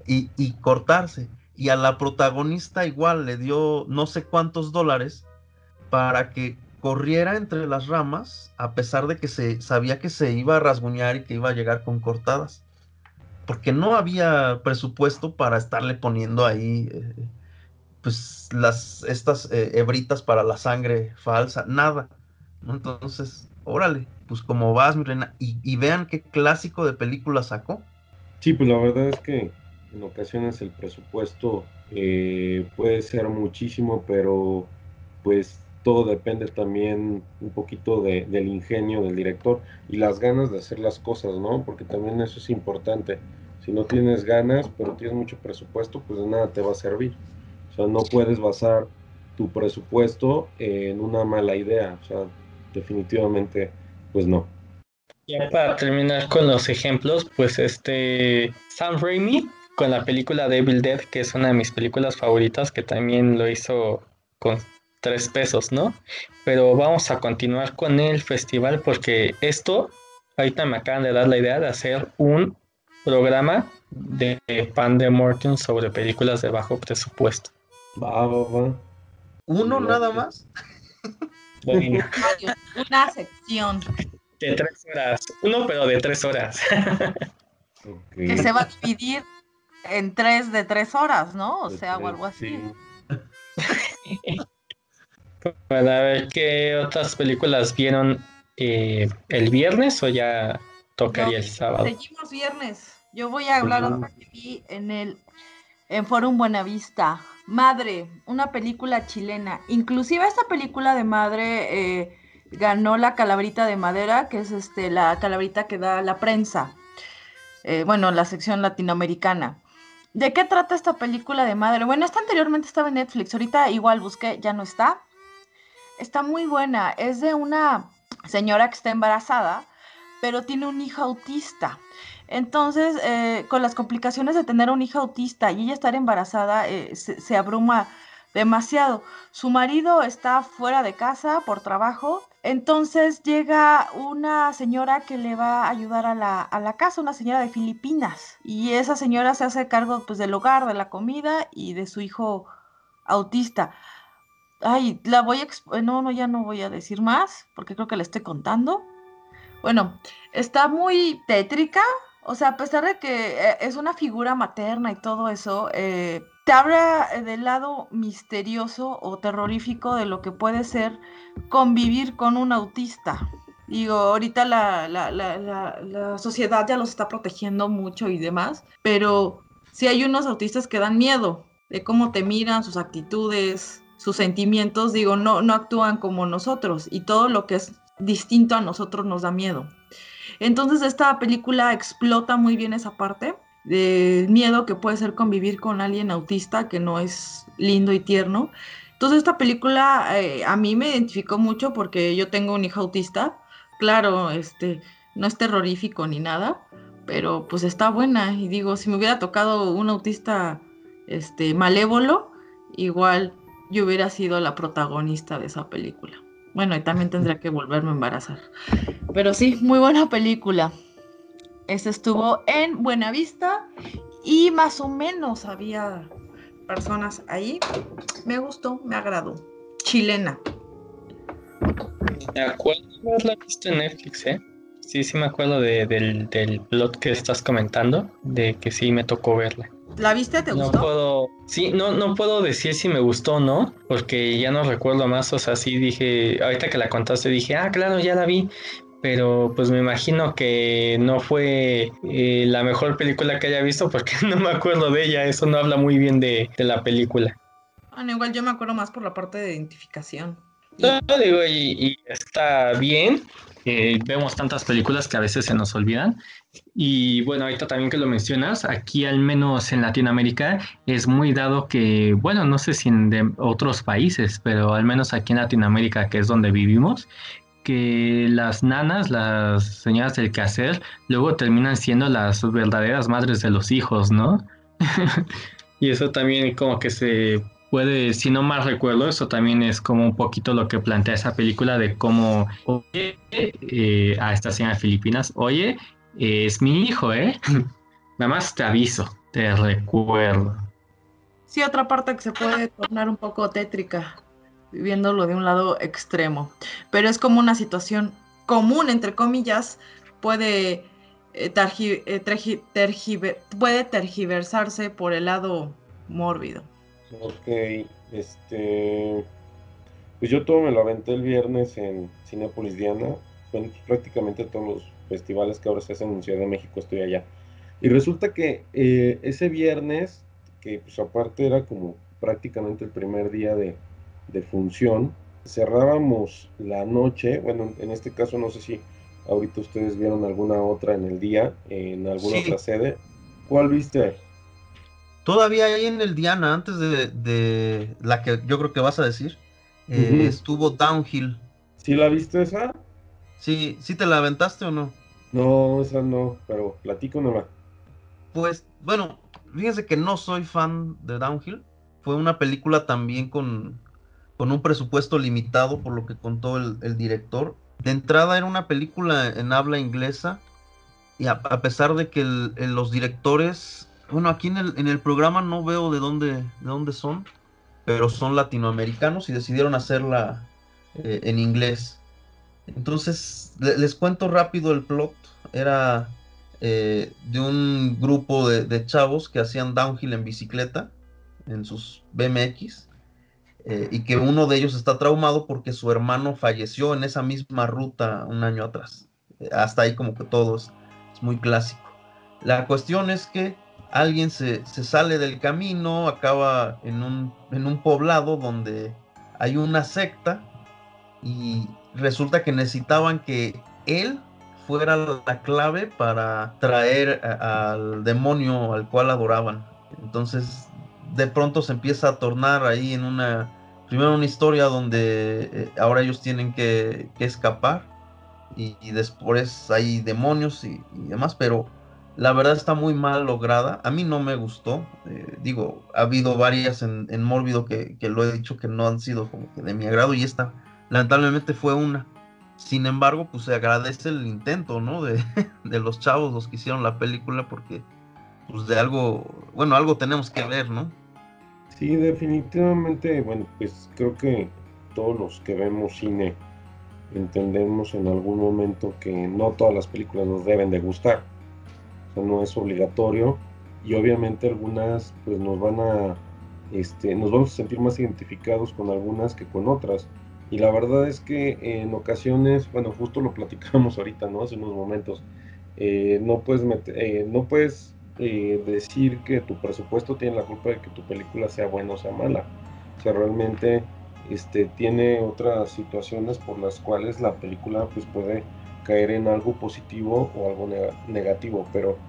y, y, cortarse. Y a la protagonista igual le dio no sé cuántos dólares para que corriera entre las ramas a pesar de que se sabía que se iba a rasguñar y que iba a llegar con cortadas. Porque no había presupuesto para estarle poniendo ahí eh, pues las estas eh, hebritas para la sangre falsa, nada. Entonces, órale, pues como vas, mi reina, y, vean qué clásico de película sacó. Sí, pues la verdad es que en ocasiones el presupuesto eh, puede ser muchísimo, pero pues todo depende también un poquito de, del ingenio del director y las ganas de hacer las cosas, ¿no? Porque también eso es importante. Si no tienes ganas, pero tienes mucho presupuesto, pues de nada te va a servir. O sea, no puedes basar tu presupuesto en una mala idea. O sea, definitivamente, pues no. Ya para terminar con los ejemplos, pues este Sam Raimi con la película Devil Dead, que es una de mis películas favoritas, que también lo hizo con tres pesos, ¿no? Pero vamos a continuar con el festival porque esto, ahorita me acaban de dar la idea de hacer un programa de Pan de Morton sobre películas de bajo presupuesto. Va, va, va. ¿Uno nada más? Bueno, Una sección de tres horas. Uno, pero de tres horas. Okay. que se va a dividir en tres de tres horas, ¿no? O sea, o algo así. Sí. Para ver qué otras películas vieron eh, el viernes o ya tocaría el sábado. Seguimos viernes. Yo voy a hablar otra que vi en el en Forum Buenavista. Madre, una película chilena. Inclusive esta película de Madre eh, ganó la calabrita de madera, que es este la calabrita que da la prensa. Eh, bueno, la sección latinoamericana. ¿De qué trata esta película de Madre? Bueno, esta anteriormente estaba en Netflix. Ahorita igual busqué, ya no está. Está muy buena. Es de una señora que está embarazada, pero tiene un hijo autista. Entonces, eh, con las complicaciones de tener un hijo autista y ella estar embarazada, eh, se, se abruma demasiado. Su marido está fuera de casa por trabajo. Entonces llega una señora que le va a ayudar a la, a la casa, una señora de Filipinas. Y esa señora se hace cargo pues, del hogar, de la comida y de su hijo autista. Ay, la voy a... exp- No, no, ya no voy a decir más porque creo que le estoy contando. Bueno, está muy tétrica, o sea, a pesar de que eh, es una figura materna y todo eso, eh, te habla eh, del lado misterioso o terrorífico de lo que puede ser convivir con un autista. Digo, ahorita la, la, la, la, la sociedad ya los está protegiendo mucho y demás, pero sí hay unos autistas que dan miedo de cómo te miran, sus actitudes, sus sentimientos, digo, no, no actúan como nosotros y todo lo que es distinto a nosotros nos da miedo. Entonces esta película explota muy bien esa parte del miedo que puede ser convivir con alguien autista que no es lindo y tierno. Entonces esta película eh, a mí me identificó mucho porque yo tengo un hijo autista. Claro, este, no es terrorífico ni nada, pero pues está buena. Y digo, si me hubiera tocado un autista este, malévolo, igual yo hubiera sido la protagonista de esa película. Bueno, y también tendría que volverme a embarazar. Pero sí, muy buena película. Ese estuvo en Buenavista y más o menos había personas ahí. Me gustó, me agradó. Chilena. Me acuerdo haberla visto en Netflix, ¿eh? Sí, sí me acuerdo de, del, del plot que estás comentando, de que sí me tocó verla. ¿La viste? ¿Te No gustó? puedo, sí, no, no puedo decir si me gustó o no, porque ya no recuerdo más, o sea, sí dije, ahorita que la contaste dije, ah, claro, ya la vi, pero pues me imagino que no fue eh, la mejor película que haya visto porque no me acuerdo de ella, eso no habla muy bien de, de la película. Bueno, igual yo me acuerdo más por la parte de identificación. Y- No, digo, y, y está bien. eh, vemos tantas películas que a veces se nos olvidan. Y bueno, ahorita también que lo mencionas, aquí al menos en Latinoamérica es muy dado que, bueno, no sé si en otros países, pero al menos aquí en Latinoamérica, que es donde vivimos, que las nanas, las señoras del quehacer, luego terminan siendo las verdaderas madres de los hijos, ¿no? y eso también como que se puede, si no mal recuerdo, eso también es como un poquito lo que plantea esa película de cómo, oye, eh, a esta señora de Filipinas, oye, es mi hijo, ¿eh? Nada más te aviso, te recuerdo. Sí, otra parte que se puede tornar un poco tétrica, viéndolo de un lado extremo. Pero es como una situación común, entre comillas, puede, eh, targi- eh, tergi- tergiver- puede tergiversarse por el lado mórbido. Ok, este. Pues yo todo me lo aventé el viernes en Cinépolis Diana. Bueno, pues prácticamente todos los festivales que ahora se hacen en Ciudad de México estoy allá. Y resulta que eh, ese viernes, que pues aparte era como prácticamente el primer día de, de función, cerrábamos la noche. Bueno, en este caso no sé si ahorita ustedes vieron alguna otra en el día, en alguna Sí. otra sede. ¿Cuál viste? Todavía ahí en el Diana, antes de, de la que yo creo que vas a decir, eh, estuvo Downhill. ¿Sí la viste esa? ¿Sí, ¿Sí te la aventaste o no? No, esa no, pero platícanosla. Pues, bueno, fíjense que no soy fan de Downhill. Fue una película también con, con un presupuesto limitado, por lo que contó el, el director. De entrada era una película en habla inglesa. Y a, a pesar de que los directores, bueno, aquí en el, en el programa no veo de dónde, de dónde son, pero son latinoamericanos y decidieron hacerla eh, en inglés. Entonces, le- les cuento rápido el plot. Era eh, de un grupo de, de chavos que hacían downhill en bicicleta, en sus BMX, eh, y que uno de ellos está traumado porque su hermano falleció en esa misma ruta un año atrás. Eh, hasta ahí como que todo es, es muy clásico. La cuestión es que alguien se, se sale del camino, acaba en un, en un poblado donde hay una secta y resulta que necesitaban que él fuera la clave para traer al demonio al cual adoraban. Entonces, de pronto se empieza a tornar ahí en una, primero una historia donde eh, ahora ellos tienen que, escapar y, después hay demonios y, y demás, pero la verdad está muy mal lograda. A mí no me gustó. eh, digo, ha habido varias en, en Mórbido que, que lo he dicho que no han sido como que de mi agrado y esta lamentablemente fue una. Sin embargo, pues se agradece el intento, ¿no? De, de los chavos, los que hicieron la película, porque pues de algo, bueno, algo tenemos que ver, ¿no? Sí, definitivamente, bueno, pues creo que todos los que vemos cine entendemos en algún momento que no todas las películas nos deben de gustar. O sea, no es obligatorio y obviamente algunas pues nos van a este, nos vamos a sentir más identificados con algunas que con otras. Y la verdad es que en ocasiones, bueno, justo lo platicamos ahorita, ¿no? Hace unos momentos, eh, no puedes, eh, no puedes eh, decir que tu presupuesto tiene la culpa de que tu película sea buena o sea mala. O sea, realmente este, tiene otras situaciones por las cuales la película pues, puede caer en algo positivo o algo nega- negativo. Pero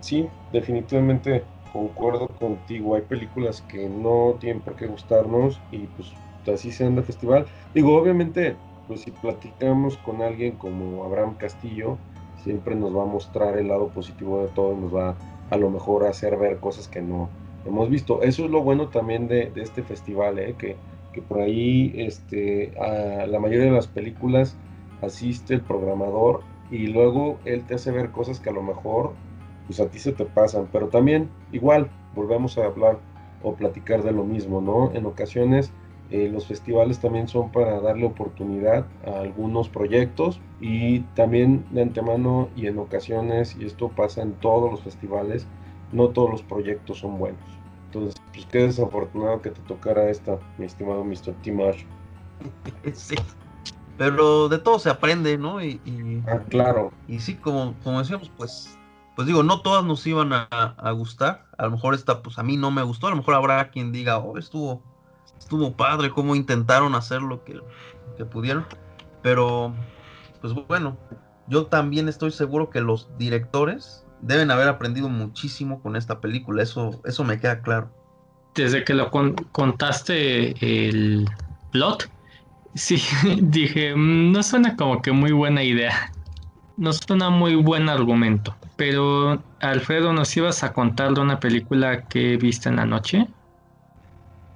sí, definitivamente concuerdo contigo. Hay películas que no tienen por qué gustarnos y pues así sean de festival. Digo, obviamente, pues si platicamos con alguien como Abraham Castillo, siempre nos va a mostrar el lado positivo de todo, nos va a lo mejor a hacer ver cosas que no hemos visto. Eso es lo bueno también de, este festival, ¿eh? que, que, por ahí este, la mayoría de las películas asiste el programador y luego él te hace ver cosas que a lo mejor pues a ti se te pasan, pero también igual volvemos a hablar o platicar de lo mismo, ¿no? En ocasiones eh, los festivales también son para darle oportunidad a algunos proyectos y también de antemano y en ocasiones, y esto pasa en todos los festivales, no todos los proyectos son buenos. Entonces, pues qué desafortunado que te tocara esta, mi estimado Mr. Timash. Sí. Pero de todo se aprende, ¿no? Y, ah, claro. Y sí, como, como decíamos, pues, pues digo, no todas nos iban a, gustar. A lo mejor esta, pues a mí no me gustó. A lo mejor habrá quien diga, oh, estuvo, estuvo padre, cómo intentaron hacer lo que, que pudieron. Pero, pues bueno, yo también estoy seguro que los directores deben haber aprendido muchísimo con esta película. Eso, eso me queda claro. Desde que lo contaste el plot, Sí, dije, mm, no suena como que muy buena idea. No suena muy buen argumento. Pero, Alfredo, ¿nos ibas a contar de una película que viste en la noche?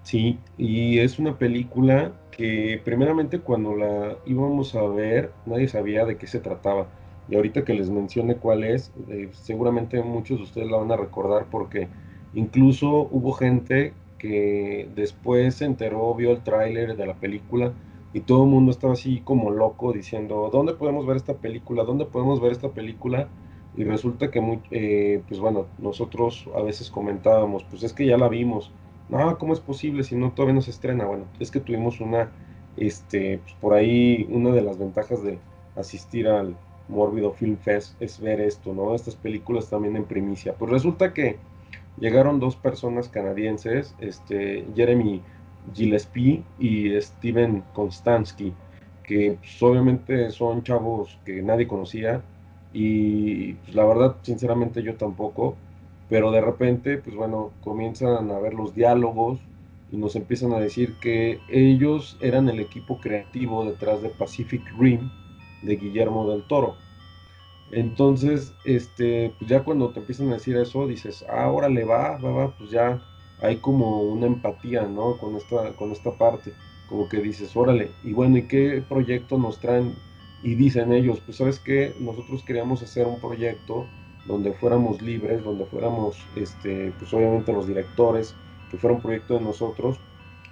Sí, y es una película que primeramente cuando la íbamos a ver nadie sabía de qué se trataba. Y ahorita que les mencione cuál es, eh, seguramente muchos de ustedes la van a recordar porque incluso hubo gente que después se enteró, vio el tráiler de la película y todo el mundo estaba así como loco diciendo, ¿dónde podemos ver esta película? ¿Dónde podemos ver esta película? Y resulta que, eh, pues bueno, nosotros a veces comentábamos, pues es que ya la vimos. No, ¿cómo es posible si no todavía no se estrena? Bueno, es que tuvimos una, este, pues por ahí una de las ventajas de asistir al Mórbido Film Fest es ver esto, ¿no? Estas películas también en primicia. Pues resulta que llegaron dos personas canadienses, este, Jeremy Gillespie y Steven Konstansky, que pues, obviamente son chavos que nadie conocía y pues, la verdad, sinceramente yo tampoco, pero de repente, pues bueno, comienzan a ver los diálogos y nos empiezan a decir que ellos eran el equipo creativo detrás de Pacific Rim de Guillermo del Toro. Entonces, este, pues ya cuando te empiezan a decir eso, dices, ah, órale, va, va, va, pues ya hay como una empatía, ¿no? Con esta, con esta parte, como que dices, órale, y bueno, ¿y qué proyecto nos traen? Y dicen ellos, pues sabes qué, nosotros queríamos hacer un proyecto donde fuéramos libres, donde fuéramos, este, pues obviamente los directores, que fuera un proyecto de nosotros,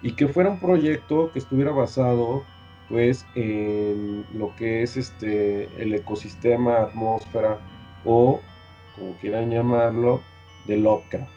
y que fuera un proyecto que estuviera basado pues en lo que es este el ecosistema, atmósfera o como quieran llamarlo, de Lovecraft.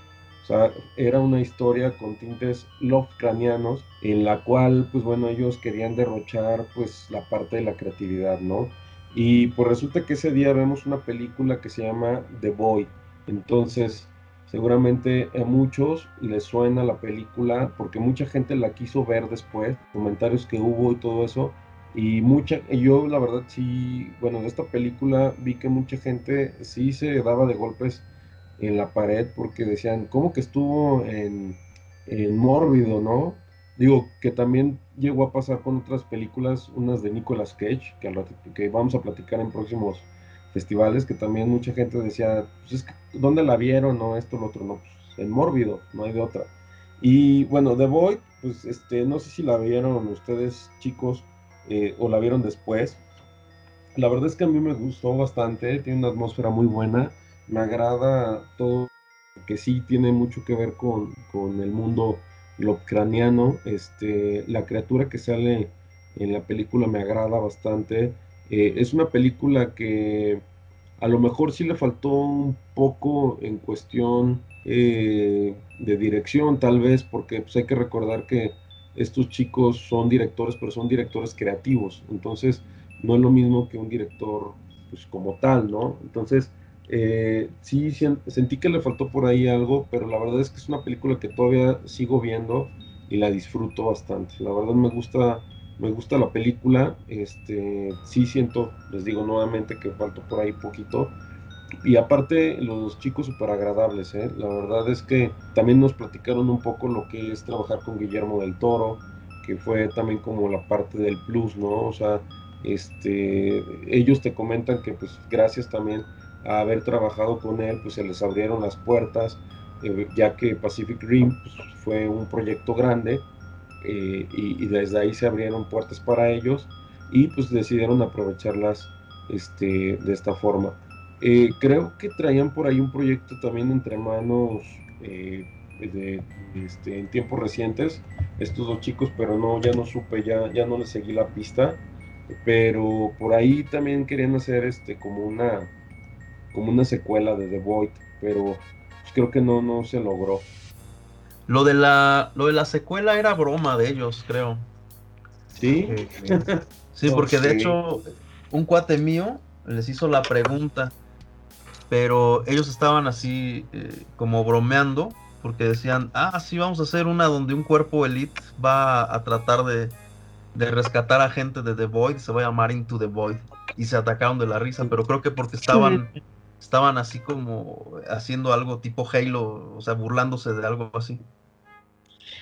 O sea, era una historia con tintes Lovecraftianos en la cual, pues bueno, ellos querían derrochar pues la parte de la creatividad, ¿no? Y pues resulta que ese día vemos una película que se llama The Boy. Entonces, seguramente a muchos les suena la película porque mucha gente la quiso ver después, comentarios que hubo y todo eso. Y mucha, yo la verdad sí, bueno, de esta película vi que mucha gente sí se daba de golpes en la pared porque decían, ¿cómo que estuvo en, en Mórbido, no? Digo, que también llegó a pasar con otras películas, unas de Nicolas Cage, que, vamos a platicar en próximos festivales, que también mucha gente decía, pues es que, ¿dónde la vieron? No, esto, lo otro, no, pues en Mórbido, no hay de otra. Y bueno, The Void, pues este, no sé si la vieron ustedes, chicos, eh, o la vieron después. La verdad es que a mí me gustó bastante, tiene una atmósfera muy buena me agrada todo, que sí tiene mucho que ver con, el mundo Lovecraftiano. Este, la criatura que sale en la película me agrada bastante. Eh, es una película que a lo mejor sí le faltó un poco en cuestión eh, de dirección, tal vez, porque pues, hay que recordar que estos chicos son directores, pero son directores creativos. Entonces, no es lo mismo que un director pues, como tal, ¿no? Entonces, eh, sí, sentí que le faltó por ahí algo, pero la verdad es que es una película que todavía sigo viendo y la disfruto bastante. La verdad me gusta, me gusta la película. Este, sí siento, les digo nuevamente que faltó por ahí poquito. Y aparte los chicos súper agradables, ¿eh? la verdad es que también nos platicaron un poco lo que es trabajar con Guillermo del Toro, que fue también como la parte del plus, ¿no? O sea, este, ellos te comentan que pues gracias también a haber trabajado con él, pues se les abrieron las puertas, eh, ya que Pacific Rim pues, fue un proyecto grande eh, y, desde ahí se abrieron puertas para ellos y pues decidieron aprovecharlas este, de esta forma. Eh, creo que traían por ahí un proyecto también entre manos de, este, en tiempos recientes, estos dos chicos, pero no, ya no supe, ya, ya no les seguí la pista, pero por ahí también querían hacer este, como una como una secuela de The Void, pero pues, creo que no, no se logró. Lo de la, lo de la secuela era broma de ellos, creo. Sí. sí, porque de hecho un cuate mío les hizo la pregunta, pero ellos estaban así eh, como bromeando, porque decían, ah, sí, vamos a hacer una donde un cuerpo elite va a tratar de, de rescatar a gente de The Void, se va a llamar Into the Void. Y se atacaron de la risa, pero creo que porque estaban estaban así como haciendo algo tipo Halo, o sea, burlándose de algo así.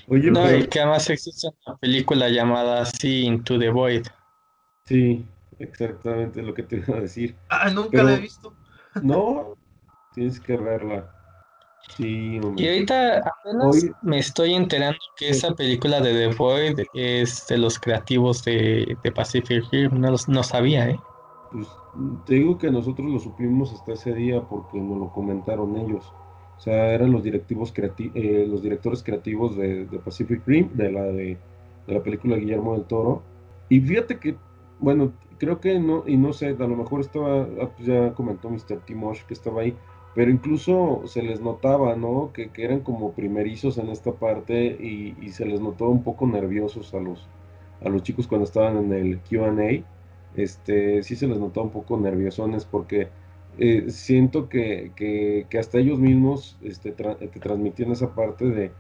Oye, no, y que además existe una película llamada así Into the Void. Sí, exactamente lo que te iba a decir. Ah, nunca la he visto. No, tienes que verla. Sí, Y ahorita apenas me estoy enterando que esa película de The Void es de los creativos de, Pacific Rim, no, no sabía, ¿eh? Pues te digo que nosotros lo supimos hasta ese día porque nos lo comentaron ellos. O sea, eran los directivos eh, los directores creativos de, Pacific Rim, de la de, la película Guillermo del Toro. Y fíjate que, bueno, creo que no, y no sé, a lo mejor estaba, ah, pues ya comentó Mr. Timosh que estaba ahí, pero incluso se les notaba, ¿no? Que, eran como primerizos en esta parte y, y, se les notó un poco nerviosos a los, a los chicos cuando estaban en el QA este, sí se les notó un poco nerviosones porque eh, siento que, hasta ellos mismos este, te transmitían esa parte de,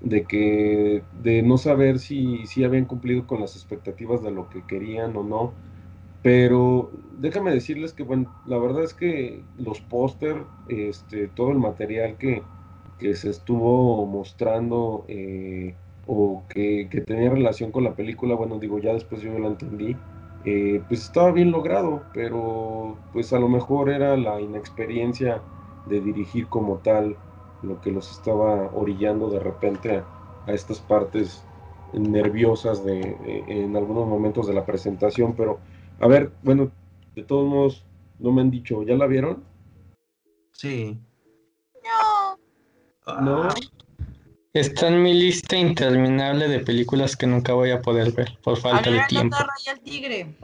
de que de no saber si, si habían cumplido con las expectativas de lo que querían o no. Pero déjame decirles que, bueno, la verdad es que los póster, este, todo el material que, se estuvo mostrando eh, o que, que, tenía relación con la película, bueno, digo, ya después yo lo entendí, eh, pues estaba bien logrado, pero pues a lo mejor era la inexperiencia de dirigir como tal lo que los estaba orillando de repente a, estas partes nerviosas de, en algunos momentos de la presentación, pero a ver, bueno, de todos modos, no me han dicho, ¿ya la vieron? Sí. No. ¿No? Está en mi lista interminable de películas que nunca voy a poder ver por falta de tiempo. el tigre.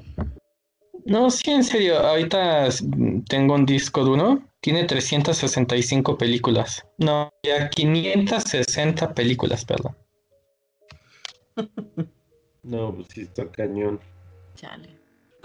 No, sí, en serio. Ahorita tengo un disco duro. Tiene 365 películas. No, ya 560 películas, perdón. No, pues sí está cañón. Chale.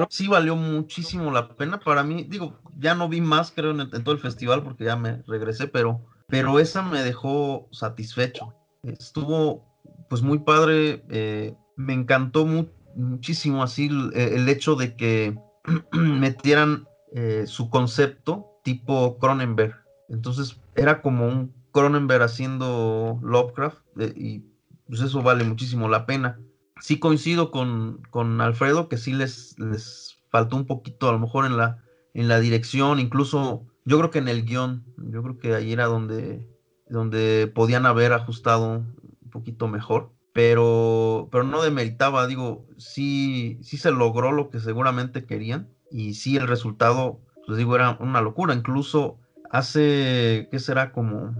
Sí valió muchísimo la pena para mí. Digo, ya no vi más, creo, en todo el festival porque ya me regresé, pero pero esa me dejó satisfecho. Estuvo pues muy padre, eh, me encantó muchísimo así el, hecho de que metieran eh, su concepto tipo Cronenberg. Entonces era como un Cronenberg haciendo Lovecraft eh, y pues eso vale muchísimo la pena. Sí coincido con, con Alfredo que sí les, les faltó un poquito a lo mejor en la, en la dirección, incluso yo creo que en el guion, yo creo que ahí era donde, donde podían haber ajustado un poquito mejor, pero, pero no demeritaba, digo, sí, sí se logró lo que seguramente querían y sí el resultado, pues digo, era una locura, incluso hace, ¿qué será? Como,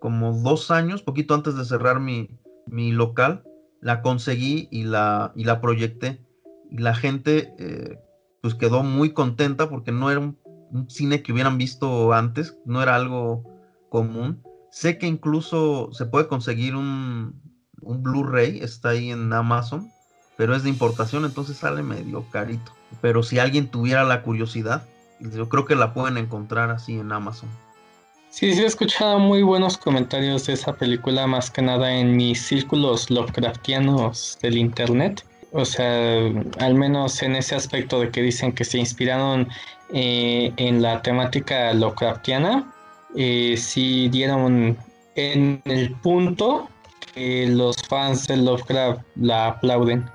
como dos años, poquito antes de cerrar mi, mi local, la conseguí y la, y la proyecté. Y la gente eh, pues quedó muy contenta porque no era un un cine que hubieran visto antes, no era algo común. Sé que incluso se puede conseguir un, un Blu-ray, está ahí en Amazon, pero es de importación, entonces sale medio carito. Pero si alguien tuviera la curiosidad, yo creo que la pueden encontrar así en Amazon. Sí, sí he escuchado muy buenos comentarios de esa película, más que nada en mis círculos Lovecraftianos del internet. O sea, al menos en ese aspecto de que dicen que se inspiraron eh, en la temática Lovecraftiana, eh, si dieron en el punto que los fans de Lovecraft la aplauden.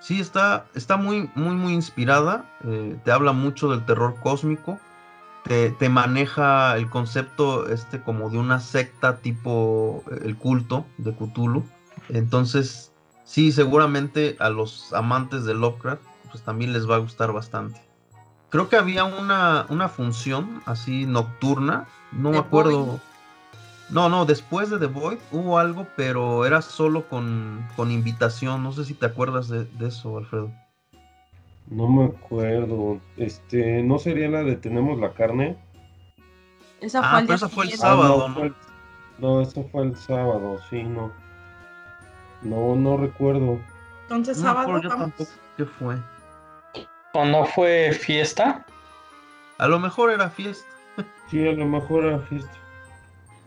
Sí, está, está muy, muy, muy inspirada. eh, te habla mucho del terror cósmico. Te, te maneja el concepto este como de una secta tipo eh, el culto de Cthulhu. Entonces, sí, seguramente a los amantes de Lovecraft, pues también les va a gustar bastante. Creo que había una, una función así nocturna. No me acuerdo. Void. No, no, después de The Void hubo algo, pero era solo con, con invitación. No sé si te acuerdas de, de eso, Alfredo. No me acuerdo. Este, ¿no sería la de Tenemos la carne? Esa Ah, fue el pero día esa fue el sábado. Ah, no, fue el- no, eso fue el sábado, sí, no. No, no recuerdo. Entonces, sábado acuerdo yo vamos. tampoco qué fue. ¿O no fue fiesta? A lo mejor era fiesta. Sí, a lo mejor era fiesta.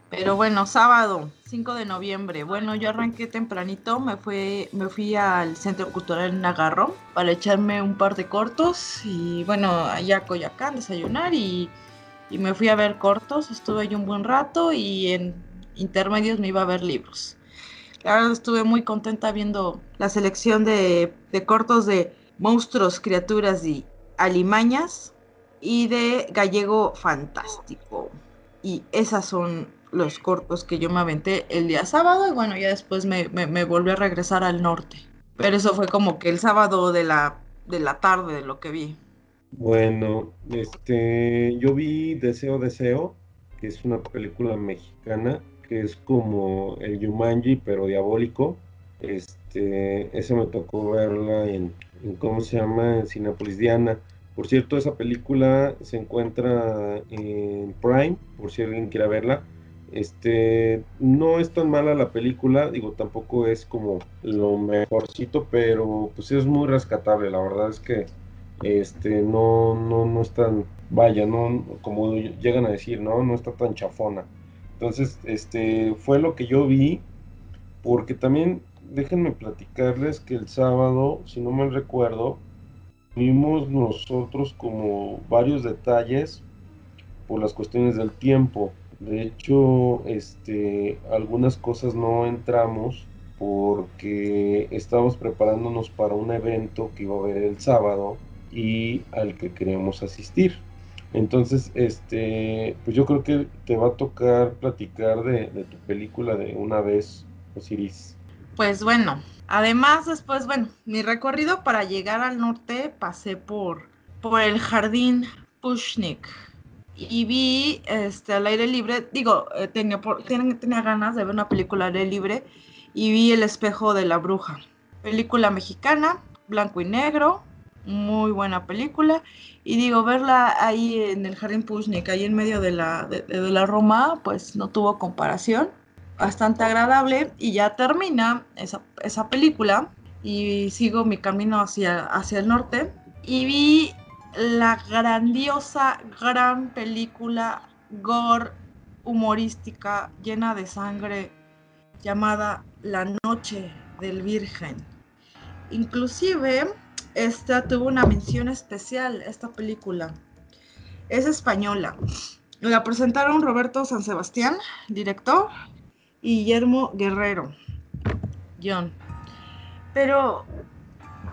Pero bueno, sábado, 5 de noviembre. Bueno, yo arranqué tempranito, me fui, me fui al Centro Cultural Nagarro para echarme un par de cortos y bueno, allá a Coyacán, desayunar y, y me fui a ver cortos. Estuve ahí un buen rato y en intermedios me iba a ver libros. La verdad estuve muy contenta viendo la selección de, de cortos de monstruos, criaturas y alimañas y de gallego fantástico. Y esas son los cortos que yo me aventé el día sábado y bueno, ya después me, me, volví a regresar al norte. Pero eso fue como que el sábado de la, de la tarde de lo que vi. Bueno, este, yo vi Deseo, Deseo, que es una película mexicana, que es como el Yumanji, pero diabólico. Este, esa me tocó verla en, ¿cómo se llama? En Cinepolis Diana. Por cierto, esa película se encuentra en Prime, por si alguien quiere verla. Este, no es tan mala la película, digo, tampoco es como lo mejorcito, pero pues es muy rescatable, la verdad es que este, no, no, no es tan, vaya, no, como llegan a decir, ¿no? No está tan chafona. Entonces, este, fue lo que yo vi, porque también, déjenme platicarles que el sábado, si no mal recuerdo, vimos nosotros como varios detalles por las cuestiones del tiempo. De hecho, este, algunas cosas no entramos porque estábamos preparándonos para un evento que iba a haber el sábado y al que queríamos asistir. Entonces, este, pues yo creo que te va a tocar platicar de, de tu película de una vez, Osiris. Pues bueno, además después, bueno, mi recorrido para llegar al norte pasé por, por el jardín Pushnik y vi este, al aire libre, digo, eh, tenía, por, tenía, tenía ganas de ver una película al aire libre y vi El espejo de la bruja, película mexicana, blanco y negro, muy buena película. Y digo, verla ahí en el Jardín Pushnik, ahí en medio de la, de, de la Roma, pues no tuvo comparación. Bastante agradable. Y ya termina esa, esa película. Y sigo mi camino hacia, hacia el norte. Y vi la grandiosa, gran película gore humorística llena de sangre llamada La Noche del Virgen. Inclusive esta tuvo una mención especial, esta película. Es española. La presentaron Roberto San Sebastián, director, y Guillermo Guerrero, John. Pero,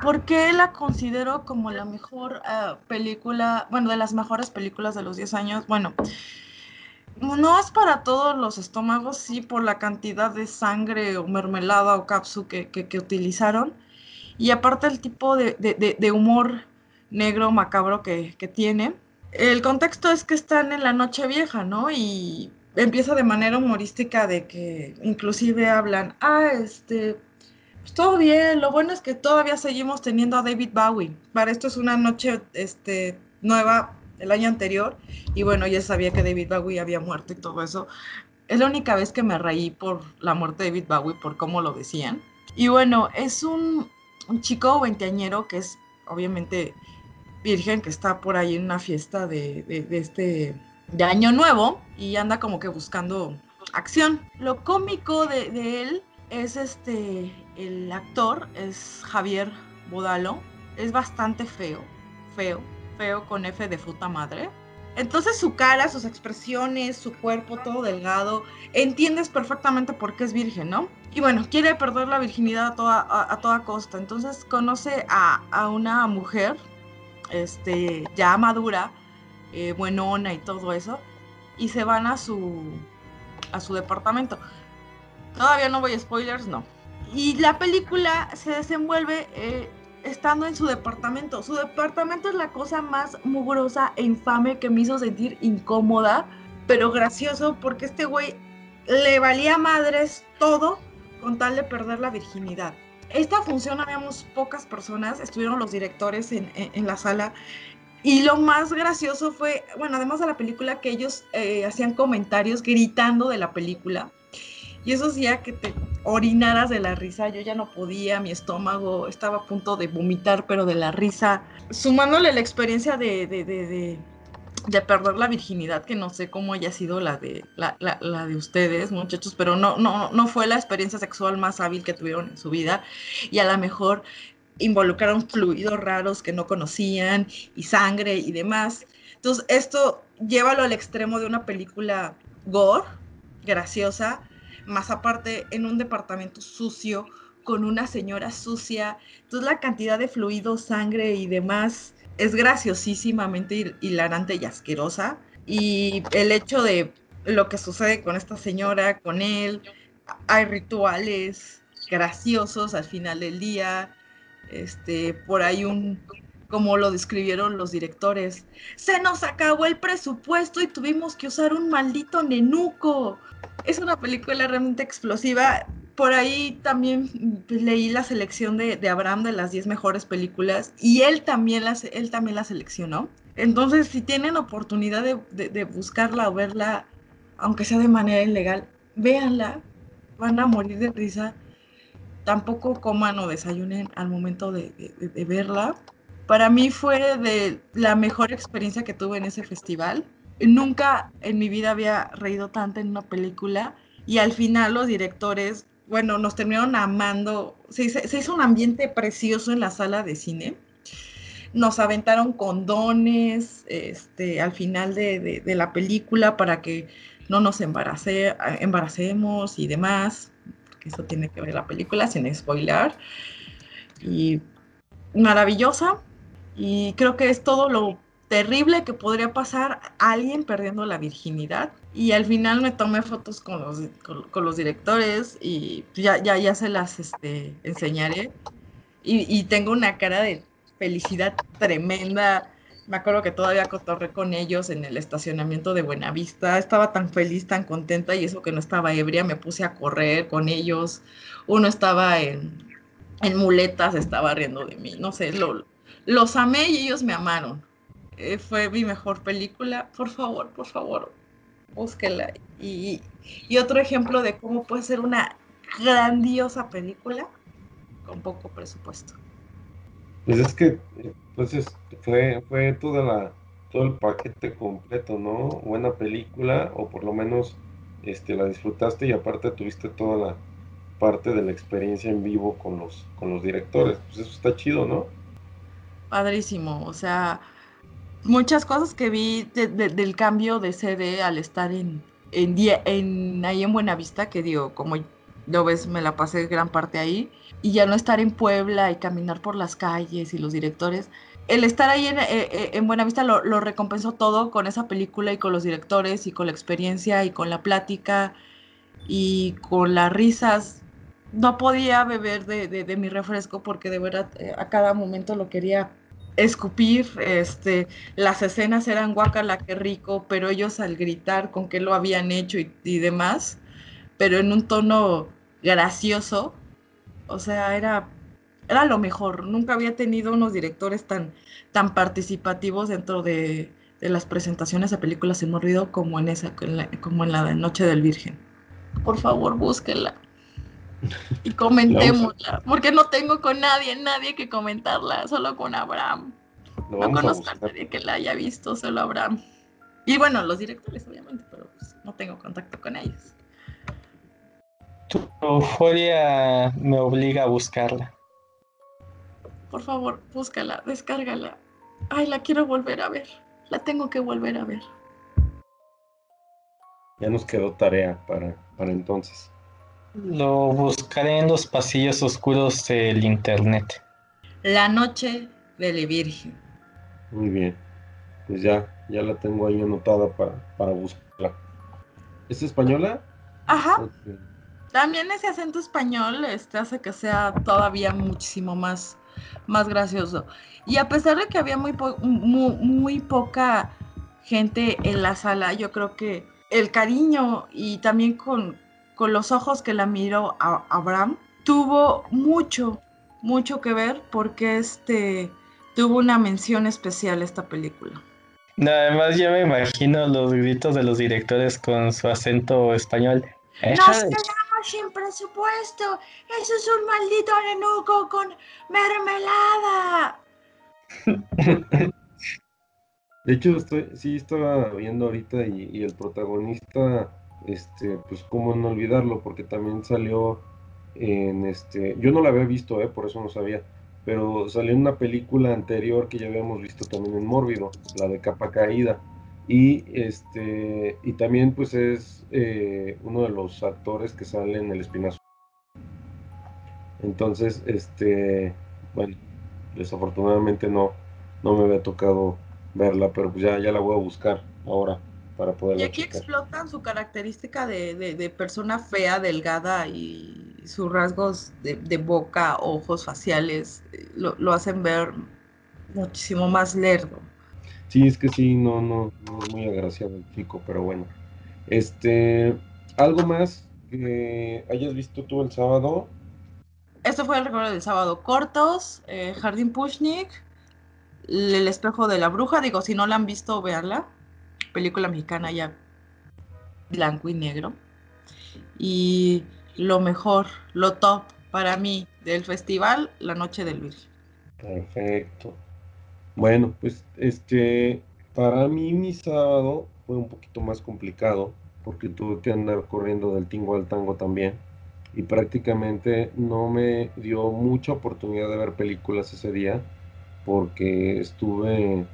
¿por qué la considero como la mejor uh, película, bueno, de las mejores películas de los 10 años? Bueno, no es para todos los estómagos, sí, por la cantidad de sangre o mermelada o capsu que, que, que utilizaron y aparte el tipo de, de, de humor negro macabro que, que, tiene. El contexto es que están en la noche vieja, ¿no? Y empieza de manera humorística de que inclusive hablan, ah, este, pues todo bien, lo bueno es que todavía seguimos teniendo a David Bowie. Para esto es una noche este, nueva el año anterior y bueno, ya sabía que David Bowie había muerto y todo eso. Es la única vez que me reí por la muerte de David Bowie, por cómo lo decían. Y bueno, es un, un chico veinteañero que es obviamente virgen, que está por ahí en una fiesta de, de, de, este de año nuevo y anda como que buscando acción. Lo cómico de, él es este, el actor es Javier Bodalo, es bastante feo, feo, feo con F de fruta madre. Entonces su cara, sus expresiones, su cuerpo todo delgado, entiendes perfectamente por qué es virgen, ¿no? Y bueno, quiere perder la virginidad a toda, a, toda costa. Entonces conoce a, a, una mujer, este, ya madura, eh, buenona y todo eso, y se van a su, a su departamento. Todavía no voy a spoilers, no. Y la película se desenvuelve eh, estando en su departamento. Su departamento es la cosa más mugrosa e infame que me hizo sentir incómoda, pero gracioso porque este güey le valía madres todo con tal de perder la virginidad. Esta función habíamos pocas personas, estuvieron los directores en, la sala y lo más gracioso fue, bueno, además de la película, que ellos eh, hacían comentarios gritando de la película. Y eso hacía que te orinaras de la risa. Yo ya no podía, mi estómago estaba a punto de vomitar, pero de la risa. Sumándole la experiencia de, de, de, de perder la virginidad, que no sé cómo haya sido la de, la, la, de ustedes, muchachos, pero no, no, no fue la experiencia sexual más hábil que tuvieron en su vida. Y a lo mejor involucraron fluidos raros que no conocían y sangre y demás. Entonces, esto llévalo al extremo de una película gore, graciosa, más aparte en un departamento sucio, con una señora sucia. Entonces la cantidad de fluido, sangre y demás es graciosísimamente hilarante y asquerosa. Y el hecho de lo que sucede con esta señora, con él, hay rituales graciosos al final del día. Este, por ahí un, como lo describieron los directores, se nos acabó el presupuesto y tuvimos que usar un maldito nenuco es una película realmente explosiva. Por ahí también pues, leí la selección de, Abraham de las 10 mejores películas y él también, las, él también la seleccionó. Entonces, si tienen oportunidad de, buscarla o verla, aunque sea de manera ilegal, véanla, van a morir de risa. Tampoco coman o desayunen al momento de, verla. Para mí fue de la mejor experiencia que tuve en ese festival nunca en mi vida había reído tanto en una película y al final los directores, bueno, nos terminaron amando. Se, hizo un ambiente precioso en la sala de cine. Nos aventaron condones este, al final de, la película para que no nos embarace, embaracemos y demás. Porque eso tiene que ver la película sin spoiler. Y maravillosa. Y creo que es todo lo terrible que podría pasar alguien perdiendo la virginidad. Y al final me tomé fotos con los, con, los directores y ya, ya, ya se las este, enseñaré. Y, tengo una cara de felicidad tremenda. Me acuerdo que todavía cotorré con ellos en el estacionamiento de Buenavista. Estaba tan feliz, tan contenta y eso que no estaba ebria. Me puse a correr con ellos. Uno estaba en, en muletas, estaba riendo de mí. No sé, lo, los amé y ellos me amaron. Eh, fue mi mejor película. Por favor, por favor, búsquela. Y, otro ejemplo de cómo puede ser una grandiosa película con poco presupuesto. Pues es que entonces fue, fue toda la, todo el paquete completo, ¿no? Buena película, o por lo menos este, la disfrutaste y aparte tuviste toda la parte de la experiencia en vivo con los, con los directores. Pues eso está chido, ¿no? Padrísimo, o sea, muchas cosas que vi del cambio de sede al estar en, en, en, ahí en Buenavista, que digo, como lo ves, me la pasé gran parte ahí, y ya no estar en Puebla y caminar por las calles y los directores. El estar ahí en, eh, eh, en Buenavista lo, lo, recompensó todo con esa película y con los directores y con la experiencia y con la plática y con las risas. No podía beber de, de, de mi refresco porque de verdad eh, a cada momento lo quería escupir, este, las escenas eran guacala, qué rico, pero ellos al gritar con qué lo habían hecho y, demás, pero en un tono gracioso, o sea, era, era lo mejor. Nunca había tenido unos directores tan, tan participativos dentro de, de las presentaciones de películas en ruido como en esa, como en la de Noche del Virgen. Por favor, búsquenla y comentémosla, porque no tengo con nadie, nadie que comentarla, solo con Abraham. No conozco a, nadie que la haya visto, solo Abraham. Y bueno, los directores, obviamente, pero pues, no tengo contacto con ellos. Tu euforia me obliga a buscarla. Por favor, búscala, descárgala. Ay, la quiero volver a ver. La tengo que volver a ver. Ya nos quedó tarea para, para entonces. Lo buscaré en los pasillos oscuros del internet. La noche de la Virgen. Muy bien. Pues ya, ya la tengo ahí anotada para, para buscarla. ¿Es española? Ajá. También ese acento español este, hace que sea todavía muchísimo más, más gracioso. Y a pesar de que había muy, po- mu- muy, poca gente en la sala, yo creo que el cariño y también con, con los ojos que la miró a Abraham tuvo mucho, mucho que ver porque este tuvo una mención especial esta película. No, además ya me imagino los gritos de los directores con su acento español. Nos quedamos sin presupuesto. Eso es un maldito nenuco con mermelada. De hecho, estoy, sí estaba viendo ahorita y, el protagonista, este, pues cómo no olvidarlo, porque también salió en este, yo no la había visto, eh, por eso no sabía, pero salió en una película anterior que ya habíamos visto también en Mórbido, la de Capa Caída, y este, y también pues es eh, uno de los actores que sale en El Espinazo. Entonces, este, bueno, desafortunadamente no, no me había tocado verla, pero pues ya, ya la voy a buscar ahora para Y poderla aquí checar. explotan su característica de, de- de persona fea, delgada y sus rasgos de, de boca, ojos faciales, eh, lo, lo hacen ver muchísimo más lerdo. Sí, es que sí, no, no, no es muy agraciado el chico, pero bueno. Este, algo más que hayas visto tú el sábado. Esto fue el recuerdo del sábado. Cortos, eh, Jardín Pushnik, El espejo de la bruja. Digo, si no la han visto, véanla. Película mexicana ya blanco y negro. Y lo mejor, lo top para mí del festival, La Noche del Virgen. Perfecto. Bueno, pues este, para mí mi sábado fue un poquito más complicado porque tuve que andar corriendo del tingo al tango también y prácticamente no me dio mucha oportunidad de ver películas ese día porque estuve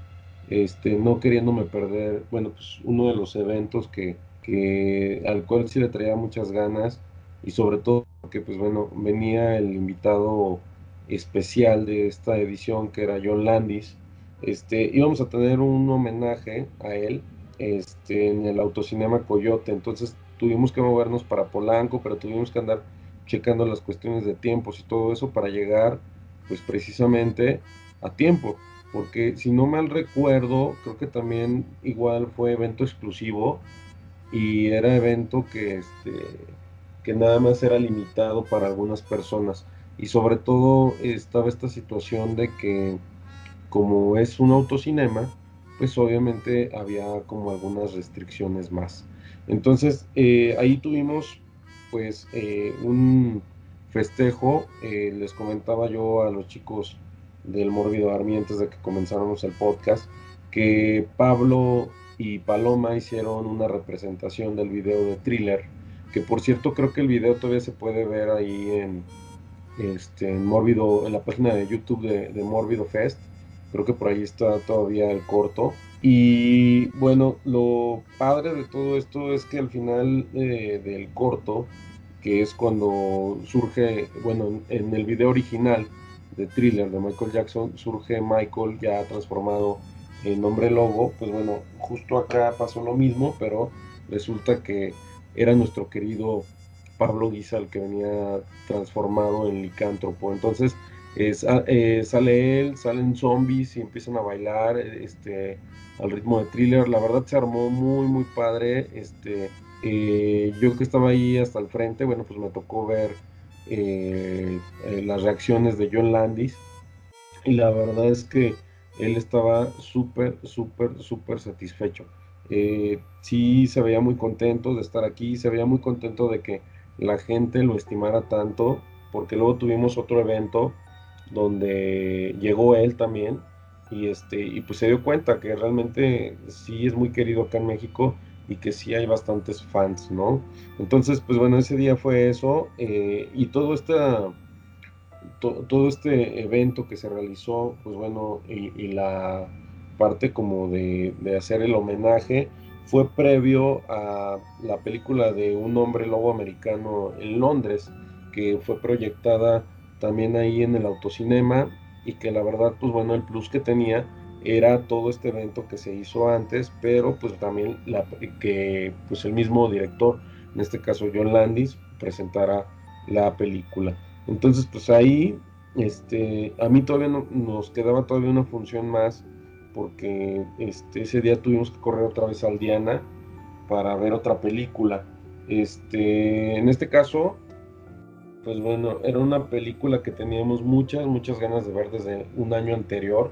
este, no queriéndome perder, bueno, pues uno de los eventos que, que al cual sí le traía muchas ganas y sobre todo porque pues bueno, venía el invitado especial de esta edición que era John Landis. Este, íbamos a tener un homenaje a él este, en el autocinema Coyote, entonces tuvimos que movernos para Polanco, pero tuvimos que andar checando las cuestiones de tiempos y todo eso para llegar pues precisamente a tiempo, porque si no mal recuerdo, creo que también igual fue evento exclusivo y era evento que, este, que nada más era limitado para algunas personas. Y sobre todo estaba esta situación de que como es un autocinema, pues obviamente había como algunas restricciones más. Entonces eh, ahí tuvimos pues eh, un festejo, eh, les comentaba yo a los chicos del Mórbido Army antes de que comenzáramos el podcast, que Pablo y Paloma hicieron una representación del video de thriller, que por cierto creo que el video todavía se puede ver ahí en, este, en Mórbido, en la página de YouTube de, de Mórbido Fest, creo que por ahí está todavía el corto. Y bueno, lo padre de todo esto es que al final eh, del corto, que es cuando surge, bueno, en el video original de Thriller de Michael Jackson, surge Michael ya transformado en hombre lobo, pues bueno, justo acá pasó lo mismo, pero resulta que era nuestro querido Pablo Guisa el que venía transformado en licántropo. Entonces es, eh, sale él, salen zombies y empiezan a bailar este, al ritmo de thriller. La verdad se armó muy, muy padre. Este, eh, yo que estaba ahí hasta el frente, bueno, pues me tocó ver eh, eh, las reacciones de John Landis. Y la verdad es que él estaba súper, súper, súper satisfecho. Sí se veía muy contento de estar aquí, se veía muy contento de que la gente lo estimara tanto, porque luego tuvimos otro evento donde llegó él también y este y pues se dio cuenta que realmente sí es muy querido acá en México y que sí hay bastantes fans, ¿no? Entonces, pues bueno, ese día fue eso eh, y todo esta to, todo este evento que se realizó, pues bueno, y, y la parte como de, de hacer el homenaje fue previo a la película de un hombre lobo americano en Londres, que fue proyectada también ahí en el autocinema y que la verdad, pues bueno, el plus que tenía era todo este evento que se hizo antes, pero pues también la, que pues el mismo director, en este caso John Landis, presentara la película. Entonces, pues ahí, este, a mí todavía no, nos quedaba todavía una función más, porque este, ese día tuvimos que correr otra vez al Diana para ver otra película. Este, en este caso, pues bueno, era una película que teníamos muchas, muchas ganas de ver desde un año anterior.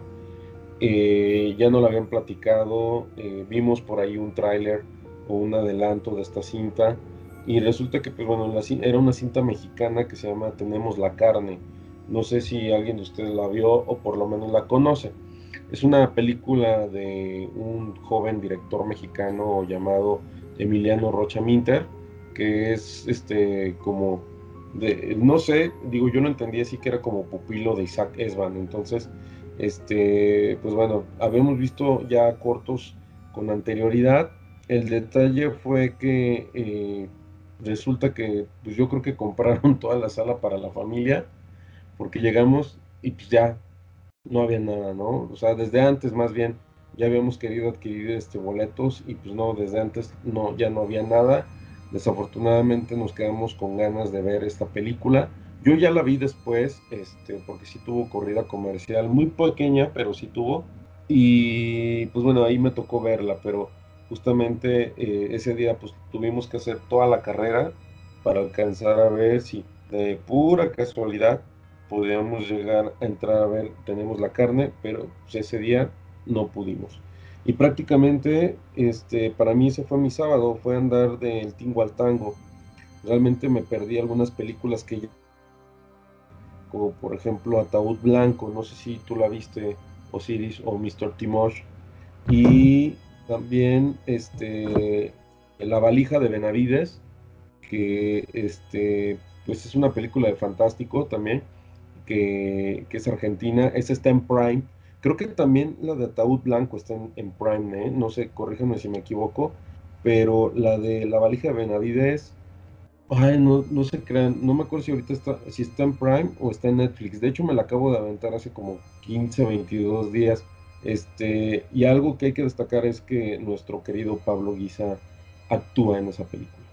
Eh, ya no la habían platicado, eh, vimos por ahí un tráiler o un adelanto de esta cinta y resulta que, pues bueno, era una cinta mexicana que se llama Tenemos la carne. No sé si alguien de ustedes la vio o por lo menos la conoce. Es una película de un joven director mexicano llamado Emiliano Rocha Minter, que es este como no sé, digo, yo no entendía así que era como pupilo de Isaac Esban, entonces, este, pues bueno, habíamos visto ya cortos con anterioridad. El detalle fue que eh, resulta que pues yo creo que compraron toda la sala para la familia, porque llegamos y pues ya no había nada, ¿no? O sea, desde antes más bien ya habíamos querido adquirir este boletos y pues no, desde antes no, ya no había nada. Desafortunadamente nos quedamos con ganas de ver esta película. Yo ya la vi después, este, porque sí tuvo corrida comercial, muy pequeña, pero sí tuvo. Y pues bueno, ahí me tocó verla, pero justamente eh, ese día pues tuvimos que hacer toda la carrera para alcanzar a ver si de pura casualidad podíamos llegar a entrar a ver tenemos la carne, pero pues, ese día no pudimos. Y prácticamente este, para mí ese fue mi sábado, fue andar del tingo al tango. Realmente me perdí algunas películas que como por ejemplo Ataúd Blanco, no sé si tú la viste, Osiris o Mr. Timosh. Y también este, La valija de Benavides, que este, pues es una película de fantástico también, que, es argentina, esa está en Prime. Creo que también la de Ataúd Blanco está en, Prime, ¿eh? no sé, corrígeme si me equivoco, pero la de La valija de Benavides, ay, no, no se crean, no me acuerdo si ahorita está, si está en Prime o está en Netflix. De hecho, me la acabo de aventar hace como 15, 22 días este, y algo que hay que destacar es que nuestro querido Pablo Guisa actúa en esa película.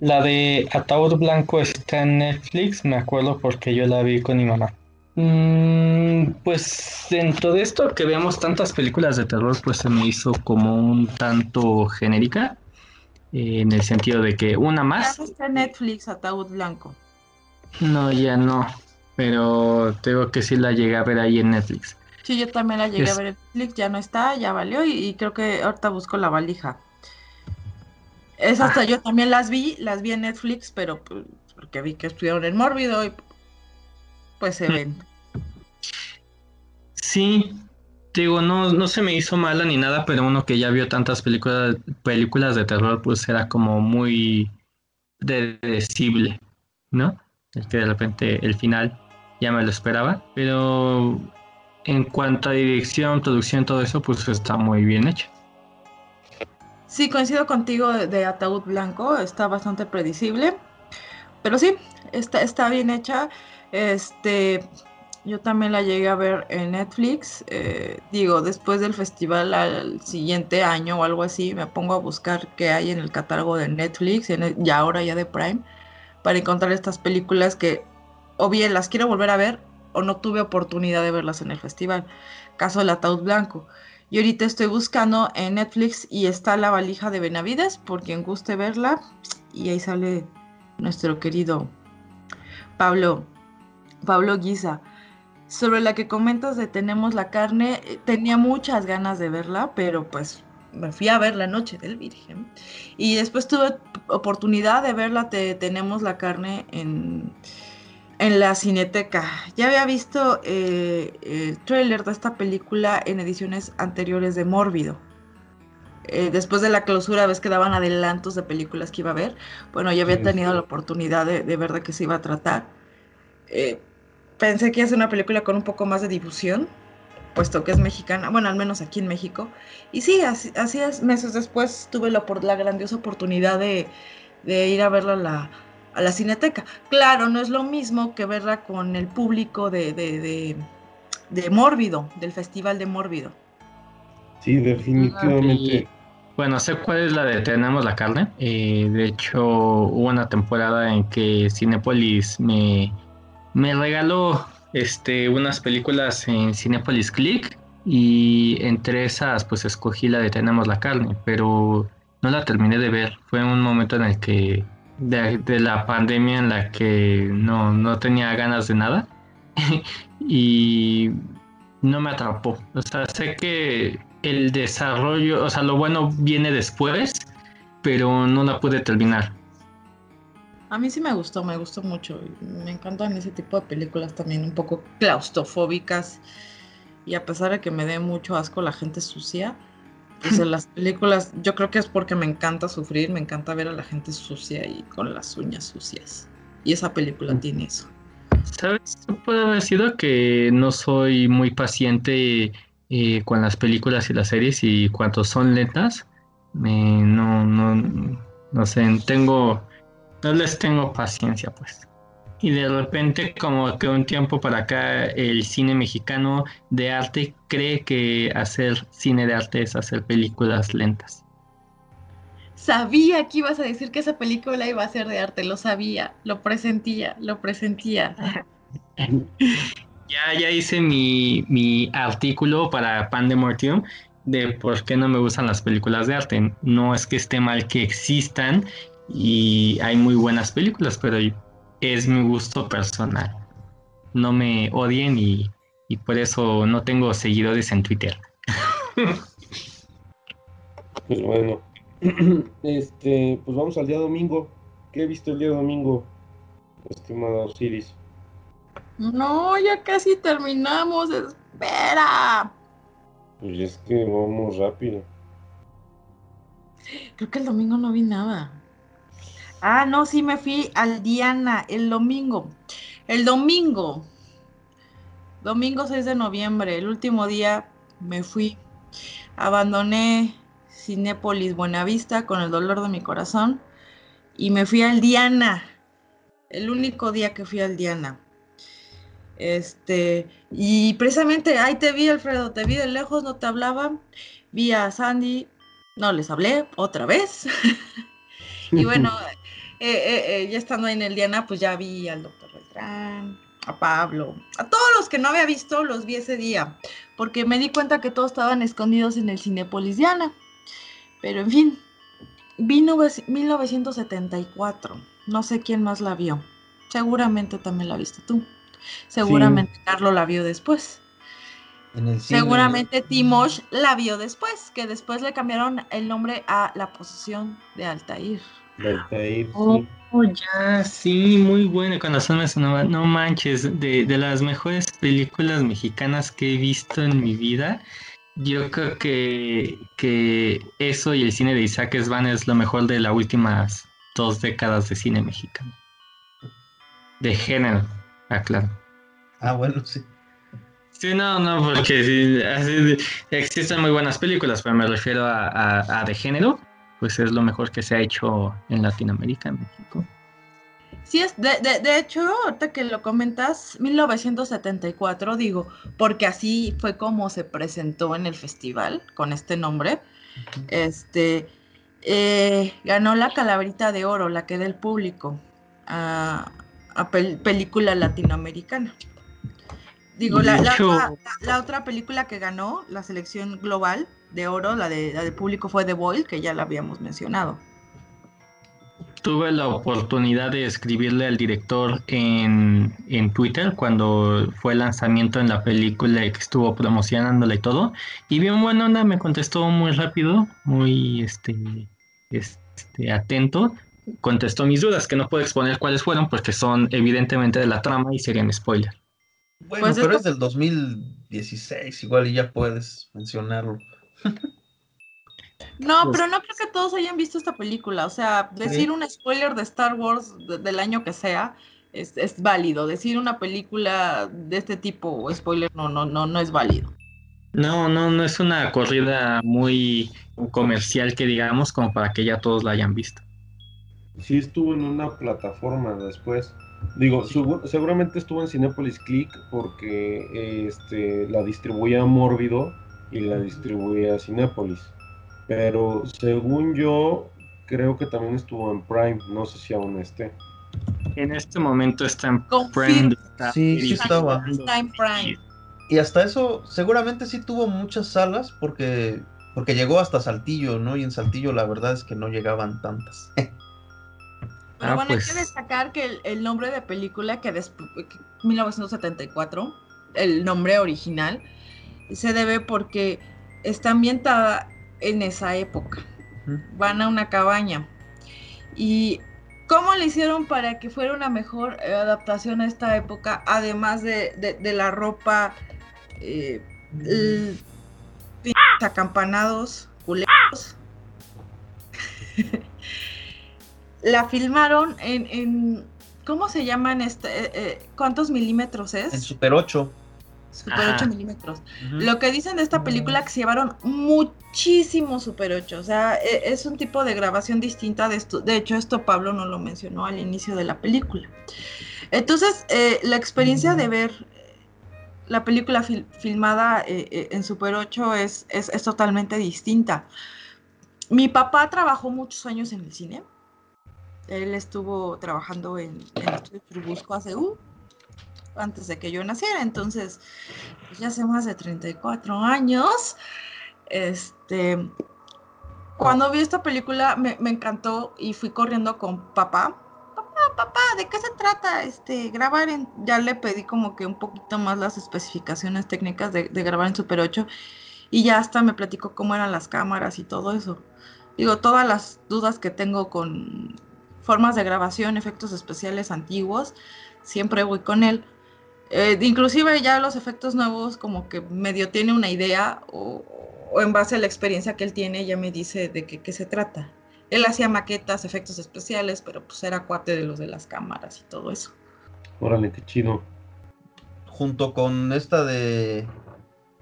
La de Ataúd Blanco está en Netflix, me acuerdo porque yo la vi con mi mamá. Mm, pues dentro de esto que veamos tantas películas de terror, pues se me hizo como un tanto genérica, eh, en el sentido de que una más... Ya está en Netflix, Ataúd Blanco. No, ya no, pero tengo que sí la llegué a ver ahí en Netflix. Sí, yo también la llegué a ver en Netflix, ya no está, ya valió y, creo que ahorita busco la valija. Es hasta ah. yo también las vi, las vi en Netflix, pero pues, porque vi que estuvieron en Mórbido y pues se mm. ven. Sí, digo, no, no se me hizo mala ni nada, pero uno que ya vio tantas películas, películas de terror, pues era como muy predecible, ¿no? Es que de repente el final ya me lo esperaba, pero en cuanto a dirección, producción, todo eso, pues está muy bien hecho. Sí, coincido contigo de, Ataúd Blanco, está bastante predecible, pero sí, está, está bien hecha. Este, yo también la llegué a ver en Netflix. Eh, digo, después del festival al siguiente año o algo así, me pongo a buscar qué hay en el catálogo de Netflix, y ahora ya de Prime, para encontrar estas películas que o bien las quiero volver a ver o no tuve oportunidad de verlas en el festival. Caso del ataúd blanco. Y ahorita estoy buscando en Netflix y está la valija de Benavides, por quien guste verla. Y ahí sale nuestro querido Pablo, Pablo Guisa. Sobre la que comentas de Tenemos la carne, eh, tenía muchas ganas de verla, pero pues me fui a ver la noche del Virgen. Y después tuve oportunidad de verla, te, Tenemos la carne en en la cineteca. Ya había visto eh, el trailer de esta película en ediciones anteriores de Mórbido. Eh, después de la clausura, ves que daban adelantos de películas que iba a ver. Bueno, ya había tenido la oportunidad de, ver de qué se iba a tratar. Eh, pensé que iba a ser una película con un poco más de difusión. puesto que es mexicana, bueno, al menos aquí en México. Y sí, así, así es, meses después tuve la, la grandiosa oportunidad de, de ir a verla a la, a la cineteca. Claro, no es lo mismo que verla con el público de, de, de, de Mórbido, del Festival de Mórbido. Sí, definitivamente. Bueno, sé cuál es la de Tenemos la carne. Eh, de hecho, hubo una temporada en que Cinepolis me, me regaló este, unas películas en Cinepolis Click y entre esas pues escogí la de Tenemos la carne, pero no la terminé de ver. Fue un momento en el que de, la pandemia en la que no, no tenía ganas de nada y no me atrapó. O sea, sé que el desarrollo, o sea, lo bueno viene después, pero no la pude terminar. A mí sí me gustó, me gustó mucho. Me encantan ese tipo de películas también un poco claustrofóbicas. Y a pesar de que me dé mucho asco la gente sucia, pues en las películas yo creo que es porque me encanta sufrir, me encanta ver a la gente sucia y con las uñas sucias. Y esa película tiene eso. ¿Sabes? Puede haber sido que no soy muy paciente eh, con las películas y las series y cuando son lentas, no, no, no sé, tengo no les tengo paciencia, pues. Y de repente, como que un tiempo para acá, el cine mexicano de arte cree que hacer cine de arte es hacer películas lentas. Sabía que ibas a decir que esa película iba a ser de arte, lo sabía, lo presentía, lo presentía. ya, ya hice mi, mi artículo para Pandemortium de por qué no me gustan las películas de arte. No es que esté mal que existan, y hay muy buenas películas, pero es mi gusto personal. No me odien y, por eso no tengo seguidores en Twitter. Pues bueno, este, pues vamos al día domingo. ¿Qué he visto el día domingo, estimado Osiris? No, ya casi terminamos, espera. Pues es que vamos rápido. Creo que el domingo no vi nada. Ah, no, sí me fui al Diana el domingo. El domingo, domingo 6 de noviembre, el último día me fui. Abandoné Cinépolis Buenavista con el dolor de mi corazón y me fui al Diana. El único día que fui al Diana. Este, y precisamente ahí te vi, Alfredo, te vi de lejos, no te hablaba. Vi a Sandy, no les hablé otra vez. y bueno, eh, eh, eh, ya estando ahí en el Diana, pues ya vi al doctor Beltrán, a Pablo, a todos los que no había visto, los vi ese día, porque me di cuenta que todos estaban escondidos en el Cinepolis Diana. Pero en fin, vi 1974, no sé quién más la vio, seguramente también la viste tú, seguramente Carlos la vio después. Seguramente Timosh la vio después, que después le cambiaron el nombre a La Posesión de Altair. Oh, ya, sí, muy buena. Cuando son no manches, de, las mejores películas mexicanas que he visto en mi vida. Yo creo que, que eso y el cine de Isaac Svan es lo mejor de las últimas dos décadas de cine mexicano. De género, aclaro. Ah, bueno, sí. Sí, no, no, porque existen muy buenas películas, pero me refiero a de género pues es lo mejor que se ha hecho en Latinoamérica, en México. Sí, es, de, de, hecho, ahorita que lo comentas, 1974, digo, porque así fue como se presentó en el festival, con este nombre. Este, eh, ganó la Calaverita de Oro, la que del público, a, película latinoamericana. Digo, la, la, otra película que ganó, la selección global, de oro, la de, la de público fue The Boyle, que ya la habíamos mencionado. Tuve la oportunidad de escribirle al director en, en Twitter cuando fue el lanzamiento en la película y que estuvo promocionándola y todo. Y bien bueno onda, me contestó muy rápido, muy este, este atento. Contestó mis dudas, que no puedo exponer cuáles fueron porque son evidentemente de la trama y serían spoiler. Bueno, pues pero es del 2016, igual y ya puedes mencionarlo. No, pues pero no creo que todos hayan visto esta película. O sea, decir un spoiler de Star Wars del año que sea es, válido. Decir una película de este tipo, spoiler, no, no, no, no es válido. No, no, no es una corrida muy comercial que digamos como para que ya todos la hayan visto. Sí estuvo en una plataforma después. Digo, su- seguramente estuvo en Cinepolis Click porque este, la distribuía Mórbido y la distribuía Cinepolis. Pero según yo, creo que también estuvo en Prime. No sé si aún esté. En este momento está en. Prime. está Sí, sí estaba. Está en Prime. Y hasta eso, seguramente sí tuvo muchas salas porque, porque llegó hasta Saltillo, ¿no? Y en Saltillo la verdad es que no llegaban tantas. Pero Ah, bueno, pues. hay que destacar que el, el nombre de película que después 1974, el nombre original, se debe porque está ambientada en esa época. Van a una cabaña. ¿Y cómo le hicieron para que fuera una mejor eh, adaptación a esta época? Además de, de- de la ropa, eh, el- pinches acampanados, culeros. la filmaron en, en- ¿cómo se llaman este? eh, eh, ¿Cuántos milímetros es? En Super 8. Super Ajá. 8 milímetros. Lo que dicen de esta película que se llevaron muchísimo Super 8, o sea, e- es un tipo de grabación distinta de esto. De hecho, esto Pablo no lo mencionó al inicio de la película. Entonces, eh, la experiencia de ver la película fil- filmada eh, eh, en Super 8 es, es, es totalmente distinta. Mi papá trabajó muchos años en el cine. Él estuvo trabajando en, en Estudios Churubusco ACU antes de que yo naciera, entonces pues ya hace más de 34 años. Este, cuando vi esta película me, encantó y fui corriendo con papá. Papá, papá, ¿de qué se trata? Este, grabar en. Ya le pedí como que un poquito más las especificaciones técnicas de grabar en Super 8 y ya hasta me platicó cómo eran las cámaras y todo eso. Digo, todas las dudas que tengo con formas de grabación, efectos especiales antiguos, siempre voy con él. Eh, inclusive ya los efectos nuevos como que medio tiene una idea o, o en base a la experiencia que él tiene ya me dice de qué, qué se trata. Él hacía maquetas, efectos especiales, pero pues era cuate de los de las cámaras y todo eso. Órale, qué chido. Junto con esta de.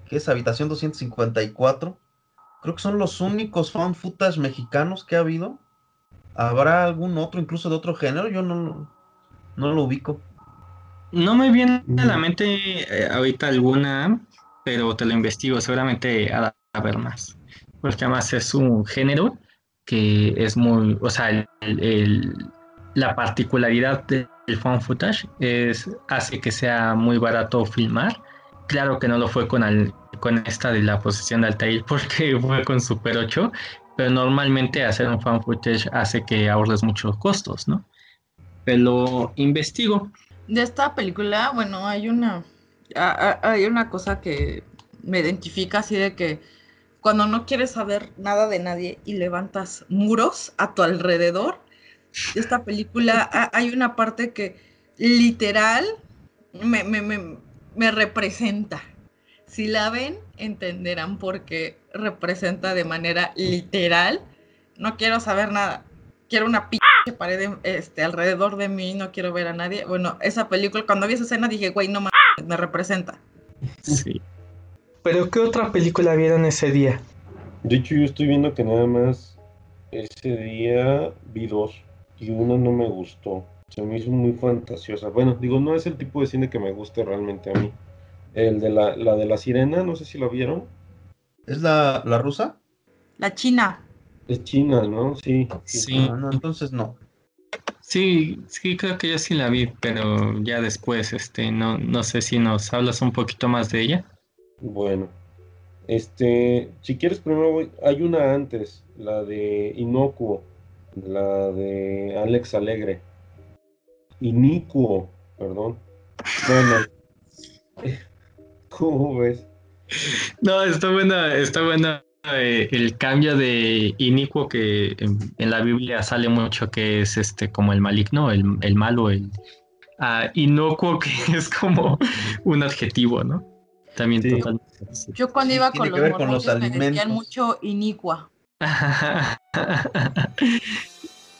¿Qué es? Habitación 254. Creo que son los únicos fan footage mexicanos que ha habido. ¿Habrá algún otro, incluso de otro género? Yo no, lo- no lo ubico. No me viene a la Mm. mente eh, ahorita alguna, pero te lo investigo, seguramente de haber más. Porque además es un género que es muy, o sea, el- el- la particularidad del fan footage es, hace que sea muy barato filmar. Claro que no lo fue con, al- con esta de la posesión de Altair porque fue con Super 8, pero normalmente hacer un fan footage hace que ahorres muchos costos, ¿no? Pero investigo. De esta película, bueno, hay una, hay una cosa que me identifica así de que cuando no quieres saber nada de nadie y levantas muros a tu alrededor, de esta película ha- hay una parte que literal me, me- me- me representa. Si la ven, entenderán por qué representa de manera literal. No quiero saber nada. Quiero una pinche pared este, alrededor de mí, no quiero ver a nadie. Bueno, esa película, cuando vi esa escena dije, güey, no mames, me representa. Sí. ¿Pero qué otra película vieron ese día? De hecho, yo estoy viendo que nada más ese día vi dos y una no me gustó. Se me hizo muy fantasiosa. Bueno, digo, no es el tipo de cine que me guste realmente a mí. El de la, la de la sirena, no sé si la vieron. ¿Es la, la rusa? La China. Es China, ¿no? Sí. Sí. Ah, no, entonces no. Sí, sí, creo que yo sí la vi, pero ya después, este, no, no sé si nos hablas un poquito más de ella. Bueno. Este, si quieres primero voy, hay una antes, la de Inocuo, la de Alex Alegre. Inicuo, perdón. Bueno. ¿Cómo ves? No, está buena, está buena eh, el cambio de inicuo que en, en la Biblia sale mucho que es este como el maligno, el, el malo, el ah, inocuo que es como un adjetivo, ¿no? También Sí. totalmente. Yo cuando iba con los con los me decían mucho inicua.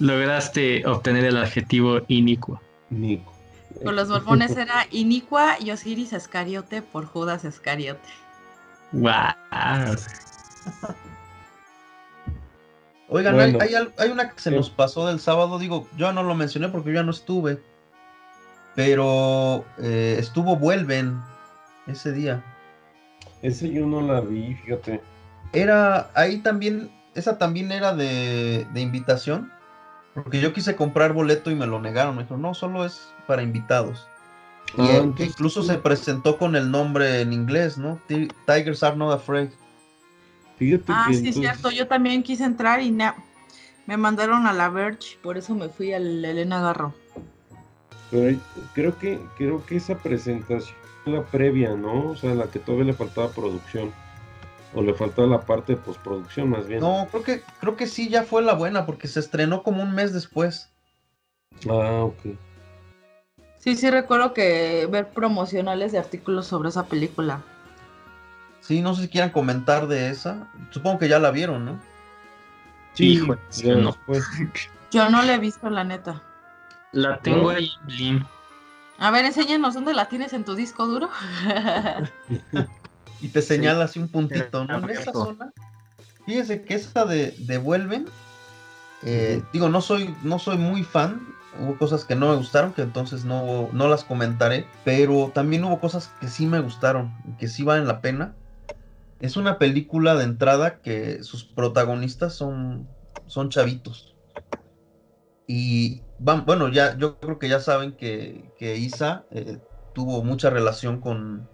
Lograste obtener el adjetivo inicuo. Nico. Con los mormones era inicua y Osiris Escariote por Judas Escariote. Wow. Oigan, Bueno. hay, hay al- hay una que se nos pasó del sábado, digo, yo no lo mencioné porque yo ya no estuve, pero eh, estuvo Vuelven ese día. Ese yo no la vi, fíjate. Era, ahí también, esa también era de, de invitación, porque yo quise comprar boleto y me lo negaron, me dijeron, no, solo es para invitados. Y Ah, incluso se presentó con el nombre en inglés, ¿no? Ti- Tigers are not afraid. Fíjate Ah, que sí, es entonces- cierto. Yo también quise entrar y me mandaron a la Verge, por eso me fui al Elena Garro. Pero creo que, creo que esa presentación fue la previa, ¿no? O sea, la que todavía le faltaba producción. O le faltaba la parte de postproducción, más bien. No, creo que, creo que sí, ya fue la buena, porque se estrenó como un mes después. Ah, ok. Sí, sí recuerdo que ver promocionales de artículos sobre esa película. Sí, no sé si quieran comentar de esa. Supongo que ya la vieron, ¿no? Sí, Híjole, ya no. después. Yo no la he visto, la neta. La tengo ahí en Blim. A ver, enséñanos dónde la tienes en tu disco duro. Y te señala así un puntito, ¿no? En Perfecto. esa zona. Fíjese que esta de, de Vuelven, eh, digo, no soy, no soy muy fan. Hubo cosas que no me gustaron, que entonces no, no las comentaré. Pero también hubo cosas que sí me gustaron, que sí valen la pena. Es una película de entrada que sus protagonistas son, son chavitos. Y van, bueno, ya, yo creo que ya saben que, que Isa eh, tuvo mucha relación con,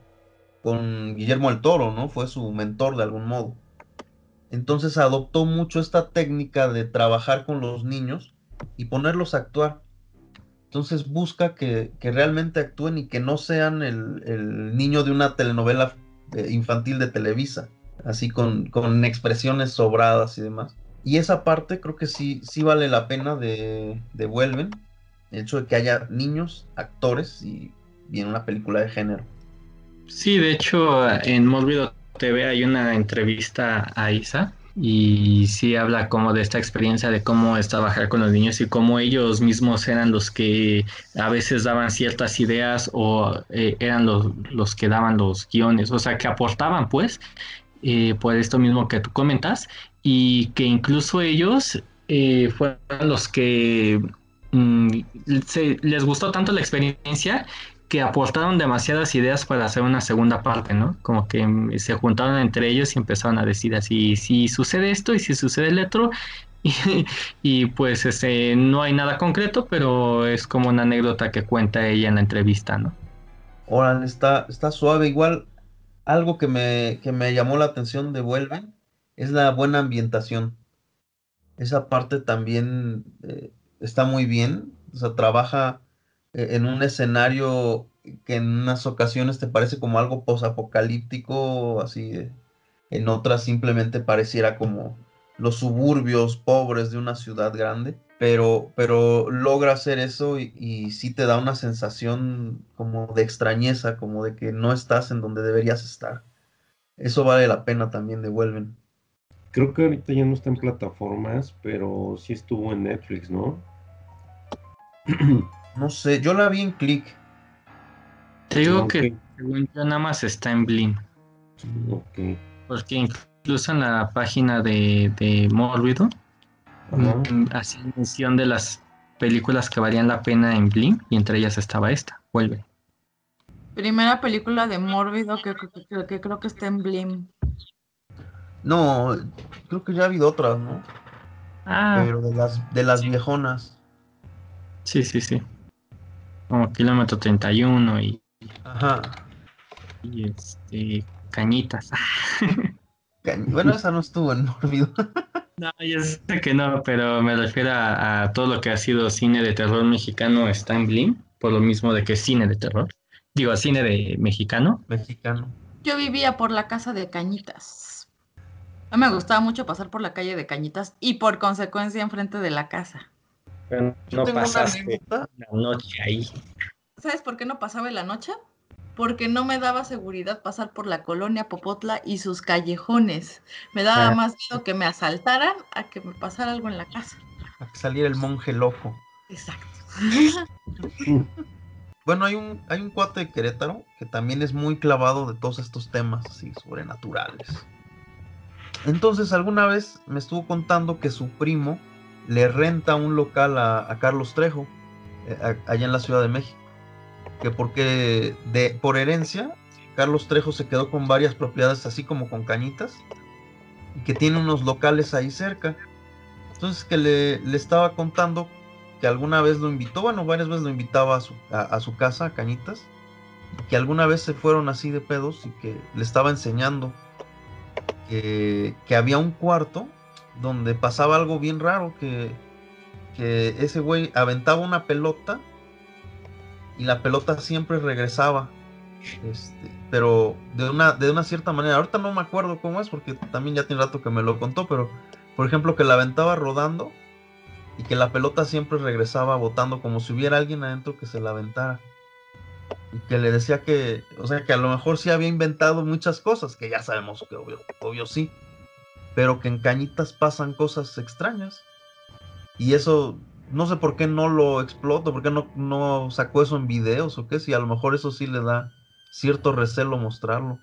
con Guillermo el Toro, ¿no? Fue su mentor de algún modo. Entonces adoptó mucho esta técnica de trabajar con los niños y ponerlos a actuar. Entonces busca que, que realmente actúen y que no sean el, el niño de una telenovela eh, infantil de Televisa, así con, con expresiones sobradas y demás. Y esa parte creo que sí, sí vale la pena de, de Vuelven, el hecho de que haya niños, actores y, y en una película de género. Sí, de hecho, en Mórbido TV hay una entrevista a Isa y sí habla como de esta experiencia de cómo es trabajar con los niños y cómo ellos mismos eran los que a veces daban ciertas ideas o eh, eran los, los que daban los guiones, o sea, que aportaban pues eh, por esto mismo que tú comentas y que incluso ellos eh, fueron los que mm, se- les gustó tanto la experiencia que aportaron demasiadas ideas para hacer una segunda parte, ¿no? Como que mm, se juntaron entre ellos y empezaron a decir así, si sucede esto y si sucede el otro, y, pues este, no hay nada concreto, pero es como una anécdota que cuenta ella en la entrevista, ¿no? Órale, está, suave. Igual, algo que me, llamó la atención de Vuelven es la buena ambientación. Esa parte también eh, está muy bien. O sea, trabaja en un escenario que en unas ocasiones te parece como algo posapocalíptico, así. en otras simplemente pareciera como los suburbios pobres de una ciudad grande. Pero, pero logra hacer eso y, y sí te da una sensación como de extrañeza, como de que no estás en donde deberías estar. Eso vale la pena también de Vuelven. Creo que ahorita ya no está en plataformas, pero sí estuvo en Netflix, ¿no? No sé, yo la vi en Click. Te digo que según yo nada más está en Blim, Ok. porque incluso en la página de, de Mórbido hacían mención de las películas que valían la pena en Blim y entre ellas estaba esta, Vuelve. Primera película de Mórbido que, que- que- que creo que está en Blim. No, creo que ya ha habido otras, ¿no? Ah, Pero de las, de las viejonas. sí, sí, sí. Como kilómetro 31 y, Ajá. y, este, cañitas. Ca- Bueno, esa no estuvo en Mórbido. No, ya sé que no, pero me refiero a, a todo lo que ha sido cine de terror mexicano está en Blim, por lo mismo de que es cine de terror. Digo, cine de mexicano. Mexicano. Yo vivía por la casa de Cañitas. A mí me gustaba mucho pasar por la calle de Cañitas y por consecuencia enfrente de la casa. Pero no una pasaste la noche ahí. ¿Sabes por qué no pasaba en la noche? Porque no me daba seguridad pasar por la colonia Popotla y sus callejones. Me daba Ah. más miedo que me asaltaran a que me pasara algo en la casa. A que saliera el monje loco. Exacto. bueno, hay un, hay un cuate de Querétaro que también es muy clavado de todos estos temas así sobrenaturales. Entonces alguna vez me estuvo contando que su primo le renta un local a, Carlos Trejo, eh, allá en la Ciudad de México. Que porque de, por herencia, Carlos Trejo se quedó con varias propiedades así como con cañitas. Y que tiene unos locales ahí cerca. Entonces que le, le estaba contando que alguna vez lo invitó, bueno, varias veces lo invitaba a su, a, su casa, a Cañitas, que alguna vez se fueron así de pedos y que le estaba enseñando que, que había un cuarto donde pasaba algo bien raro, que, que ese güey aventaba una pelota y la pelota siempre regresaba. Este, pero de una, de una cierta manera, ahorita no me acuerdo cómo es, porque también ya tiene rato que me lo contó, pero por ejemplo que la aventaba rodando y que la pelota siempre regresaba botando como si hubiera alguien adentro que se la aventara. Y que le decía que, o sea, que a lo mejor sí había inventado muchas cosas, que ya sabemos que obvio, obvio sí, pero que en cañitas pasan cosas extrañas. Y eso, no sé por qué no lo explotó, por qué no, no sacó eso en videos o qué, si a lo mejor eso sí le da cierto recelo mostrarlo.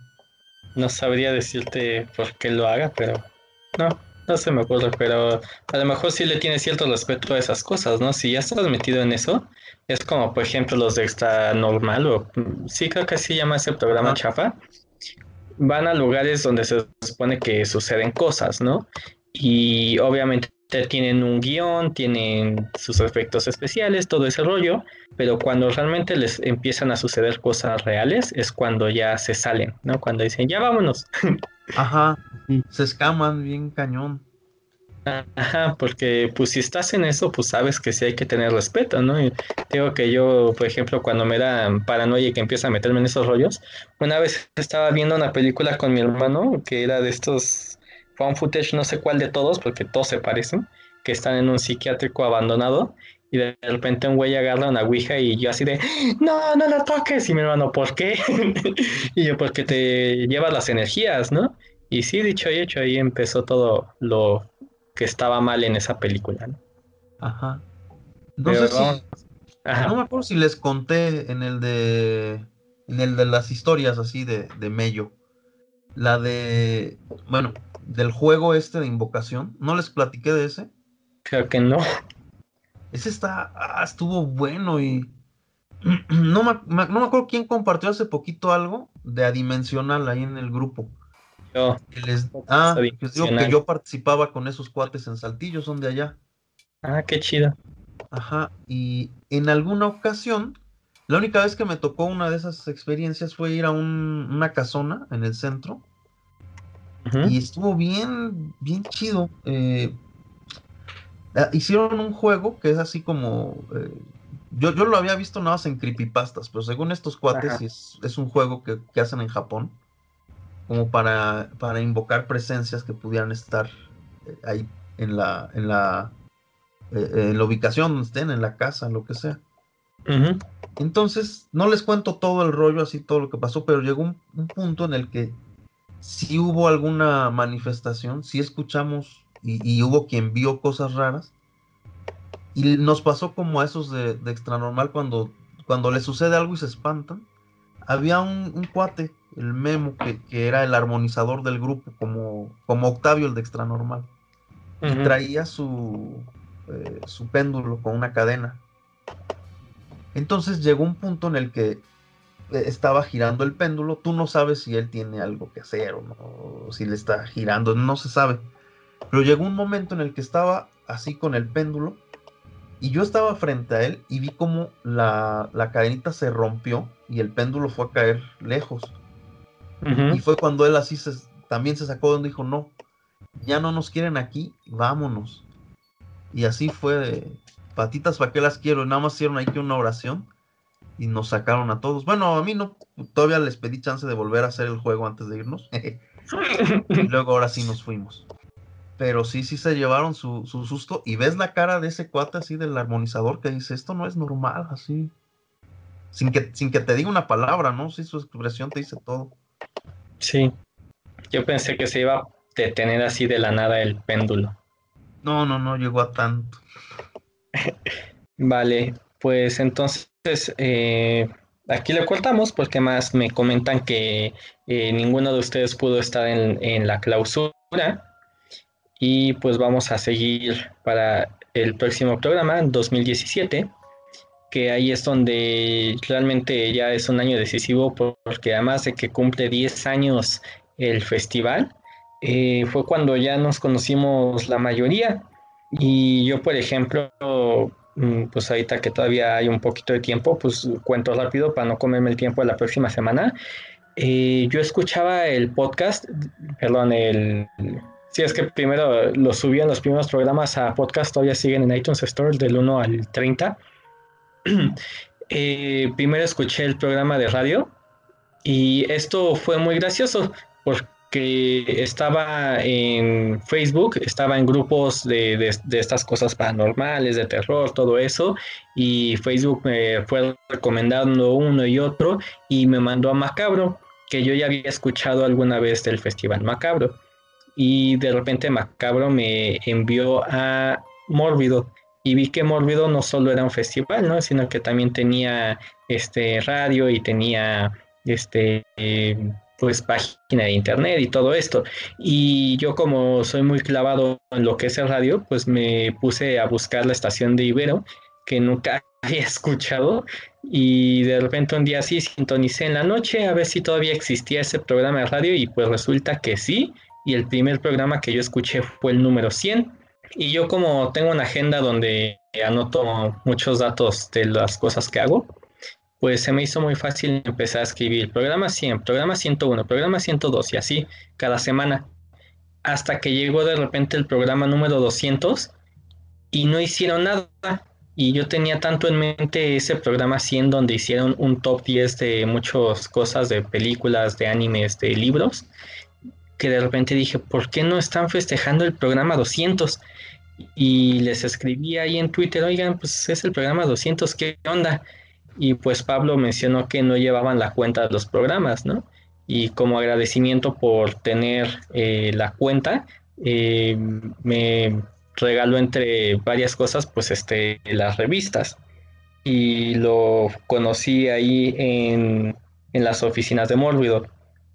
No sabría decirte por qué lo haga, pero no, no se me ocurre, pero a lo mejor sí le tiene cierto respeto a esas cosas, ¿no? Si ya estás metido en eso, es como, por ejemplo, los de Extra Normal, o sí creo que así llama ese programa chafa, van a lugares donde se supone que suceden cosas, ¿no? Y obviamente tienen un guion, tienen sus efectos especiales, todo ese rollo, pero cuando realmente les empiezan a suceder cosas reales es cuando ya se salen, ¿no? Cuando dicen, ya vámonos. Ajá, se escaman bien cañón. Ajá, porque pues si estás en eso, pues sabes que sí hay que tener respeto, ¿no? Y digo que yo, por ejemplo, cuando me da paranoia y que empiezo a meterme en esos rollos, una vez estaba viendo una película con mi hermano que era de estos found footage, no sé cuál de todos, porque todos se parecen, que están en un psiquiátrico abandonado y de repente un güey agarra una ouija y yo así de, no, no lo toques. Y mi hermano, ¿por qué? y yo, porque te llevas las energías, ¿no? Y sí, dicho y hecho, ahí empezó todo lo que estaba mal en esa película, ¿no? Ajá. No sé si. No me acuerdo si les conté en el de. En el de las historias así de, de Mello. La de. Bueno, del juego este de invocación. ¿No les platiqué de ese? Creo que no. Ese está. Ah, estuvo bueno y. No me, no me acuerdo quién compartió hace poquito algo de adimensional ahí en el grupo. Yo. ah, pues digo que yo participaba con esos cuates en Saltillo, son de allá. Ah, qué chido. Ajá, y en alguna ocasión, la única vez que me tocó una de esas experiencias fue ir a una casona en el centro. Y estuvo bien, bien chido. Eh, ah, hicieron un juego que es así como... Eh, yo, yo lo había visto nada más en creepypastas, pero según estos cuates es, es, un juego que, que hacen en Japón como para, para invocar presencias que pudieran estar eh, ahí en la, en la, eh, en la ubicación donde estén, en la casa, lo que sea. Entonces, no les cuento todo el rollo, así todo lo que pasó, pero llegó un, punto en el que si hubo alguna manifestación, si escuchamos y, hubo quien vio cosas raras. Y nos pasó como a esos de, de extra normal cuando, cuando les sucede algo y se espantan. Había un, un cuate el Memo, que, era el armonizador del grupo, como, como Octavio, el de extra normal. Y traía su, eh, su péndulo con una cadena. Entonces llegó un punto en el que eh, estaba girando el péndulo. Tú no sabes si él tiene algo que hacer o no, si le está girando, no se sabe. Pero llegó un momento en el que estaba así con el péndulo. Y yo estaba frente a él y vi como la, la cadenita se rompió y el péndulo fue a caer lejos. Y fue cuando él así se, también se sacó donde dijo, no, ya no nos quieren aquí, vámonos. Y así fue patitas, ¿para qué las quiero? Nada más hicieron ahí que una oración y nos sacaron a todos. Bueno, a mí no, todavía les pedí chance de volver a hacer el juego antes de irnos. y luego ahora sí nos fuimos. Pero sí, sí se llevaron su, su, susto. Y ves la cara de ese cuate así del armonizador que dice, esto no es normal, así. Sin que, sin que te diga una palabra, ¿no? Sí, su expresión te dice todo. Sí, yo pensé que se iba a detener así de la nada el péndulo. No, no, no llegó a tanto. vale, pues entonces eh, aquí le cortamos porque más me comentan que eh, ninguno de ustedes pudo estar en, en la clausura y pues vamos a seguir para el próximo programa, 2017, que ahí es donde realmente ya es un año decisivo porque además de que cumple 10 años el festival, eh, fue cuando ya nos conocimos la mayoría. Y yo, por ejemplo, mm, pues ahorita que todavía hay un poquito de tiempo, pues cuento rápido para no comerme el tiempo de la próxima semana. Eh, yo escuchaba el podcast, perdón, el, si es que primero lo subían los primeros programas a podcast, todavía siguen en iTunes Store del 1 al 30. Eh, primero escuché el programa de radio y esto fue muy gracioso porque estaba en Facebook, estaba en grupos de, de, estas cosas paranormales, de terror, todo eso, y Facebook me fue recomendando uno y otro y me mandó a Macabro, que yo ya había escuchado alguna vez del Festival Macabro. Y de repente Macabro me envió a Mórbido y vi que Mórbido no solo era un festival, ¿no? sino que también tenía este radio y tenía este pues página de internet y todo esto. Y yo como soy muy clavado en lo que es el radio, pues me puse a buscar la estación de Ibero que nunca había escuchado y de repente un día así sintonicé en la noche a ver si todavía existía ese programa de radio y pues resulta que sí y el primer programa que yo escuché fue el número 100. Y yo como tengo una agenda donde anoto muchos datos de las cosas que hago, pues se me hizo muy fácil empezar a escribir programa 100, programa 101, programa 102 y así cada semana. Hasta que llegó de repente el programa número 200 y no hicieron nada. Y yo tenía tanto en mente ese programa 100 donde hicieron un top 10 de muchas cosas, de películas, de animes, de libros que de repente dije, ¿por qué no están festejando el programa 200? Y les escribí ahí en Twitter, oigan, pues es el programa 200, ¿qué onda? Y pues Pablo mencionó que no llevaban la cuenta de los programas, ¿no? Y como agradecimiento por tener eh, la cuenta, eh, me regaló entre varias cosas, pues este, las revistas. Y lo conocí ahí en, en las oficinas de Mórbido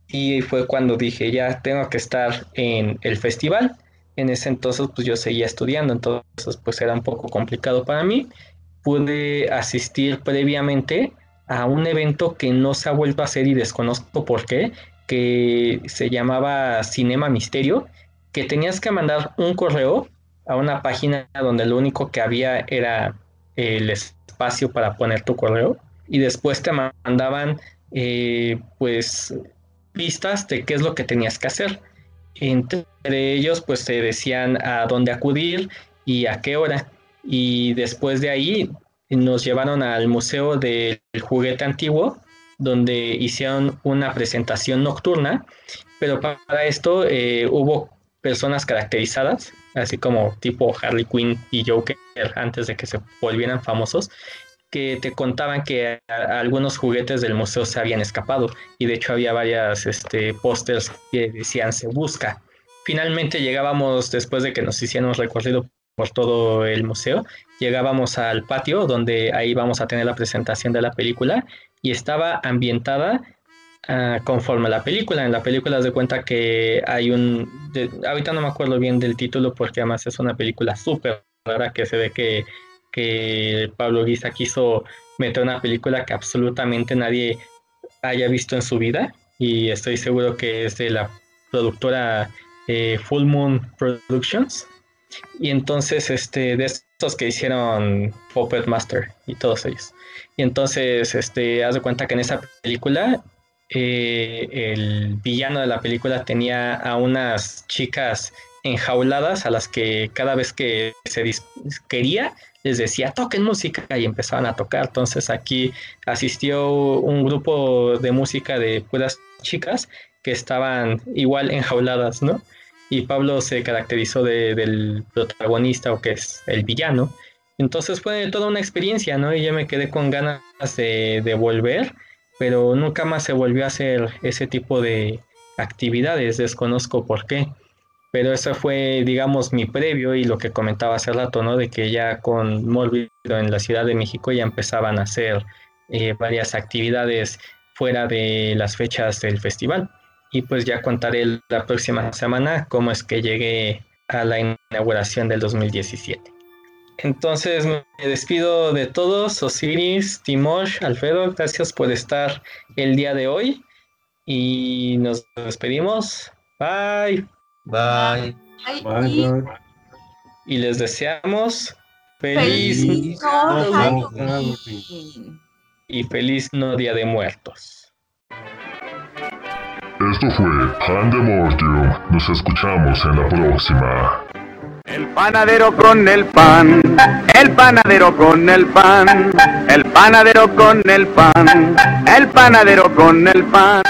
y fue cuando dije, ya tengo que estar en el festival. En ese entonces, pues yo seguía estudiando, entonces pues era un poco complicado para mí. Pude asistir previamente a un evento que no se ha vuelto a hacer y desconozco por qué, que se llamaba Cinema Misterio, que tenías que mandar un correo a una página donde lo único que había era el espacio para poner tu correo y después te mandaban eh, pues pistas de qué es lo que tenías que hacer. Entre ellos, pues te decían a dónde acudir y a qué hora. Y después de ahí nos llevaron al Museo del Juguete Antiguo, donde hicieron una presentación nocturna, pero para esto eh, hubo personas caracterizadas, así como tipo Harley Quinn y Joker antes de que se volvieran famosos, que te contaban que algunos juguetes del museo se habían escapado y de hecho había varias este, pósters que decían se busca. Finalmente llegábamos, después de que nos hicieron un recorrido por todo el museo, llegábamos al patio donde ahí vamos a tener la presentación de la película y estaba ambientada uh, conforme a la película. En la película de cuenta que hay un, ahorita no me acuerdo bien del título porque además es una película súper rara que se ve que que Pablo Guisa quiso meter una película que absolutamente nadie haya visto en su vida y estoy seguro que es de la productora eh, Full Moon Productions. Y entonces este de estos que hicieron Puppet Master y todos ellos. Y entonces este haz de cuenta que en esa película eh, el villano de la película tenía a unas chicas enjauladas a las que cada vez que se quería les decía toquen música y empezaban a tocar. Entonces aquí asistió un grupo de música de puras chicas que estaban igual enjauladas, ¿no? Y Pablo se caracterizó del protagonista o que es el villano. Entonces fue toda una experiencia, ¿no? Y yo me quedé con ganas de, volver, pero nunca más se volvió a hacer ese tipo de actividades, desconozco por qué pero eso fue, digamos, mi previo y lo que comentaba hace rato, ¿no? De que ya con Mórbido en la Ciudad de México ya empezaban a hacer eh, varias actividades fuera de las fechas del festival. Y pues ya contaré la próxima semana cómo es que llegué a la inauguración del 2017. Entonces me despido de todos, Osiris, Timor, Alfredo, gracias por estar el día de hoy y nos despedimos. Bye. Bye. Bye, y- bye. Y les deseamos feliz Feliz no, Halloween. y feliz no Día de Muertos. Esto fue Pandemortium. Nos escuchamos en la próxima. El panadero con el pan, el panadero con el pan, el panadero con el pan, el panadero con el pan.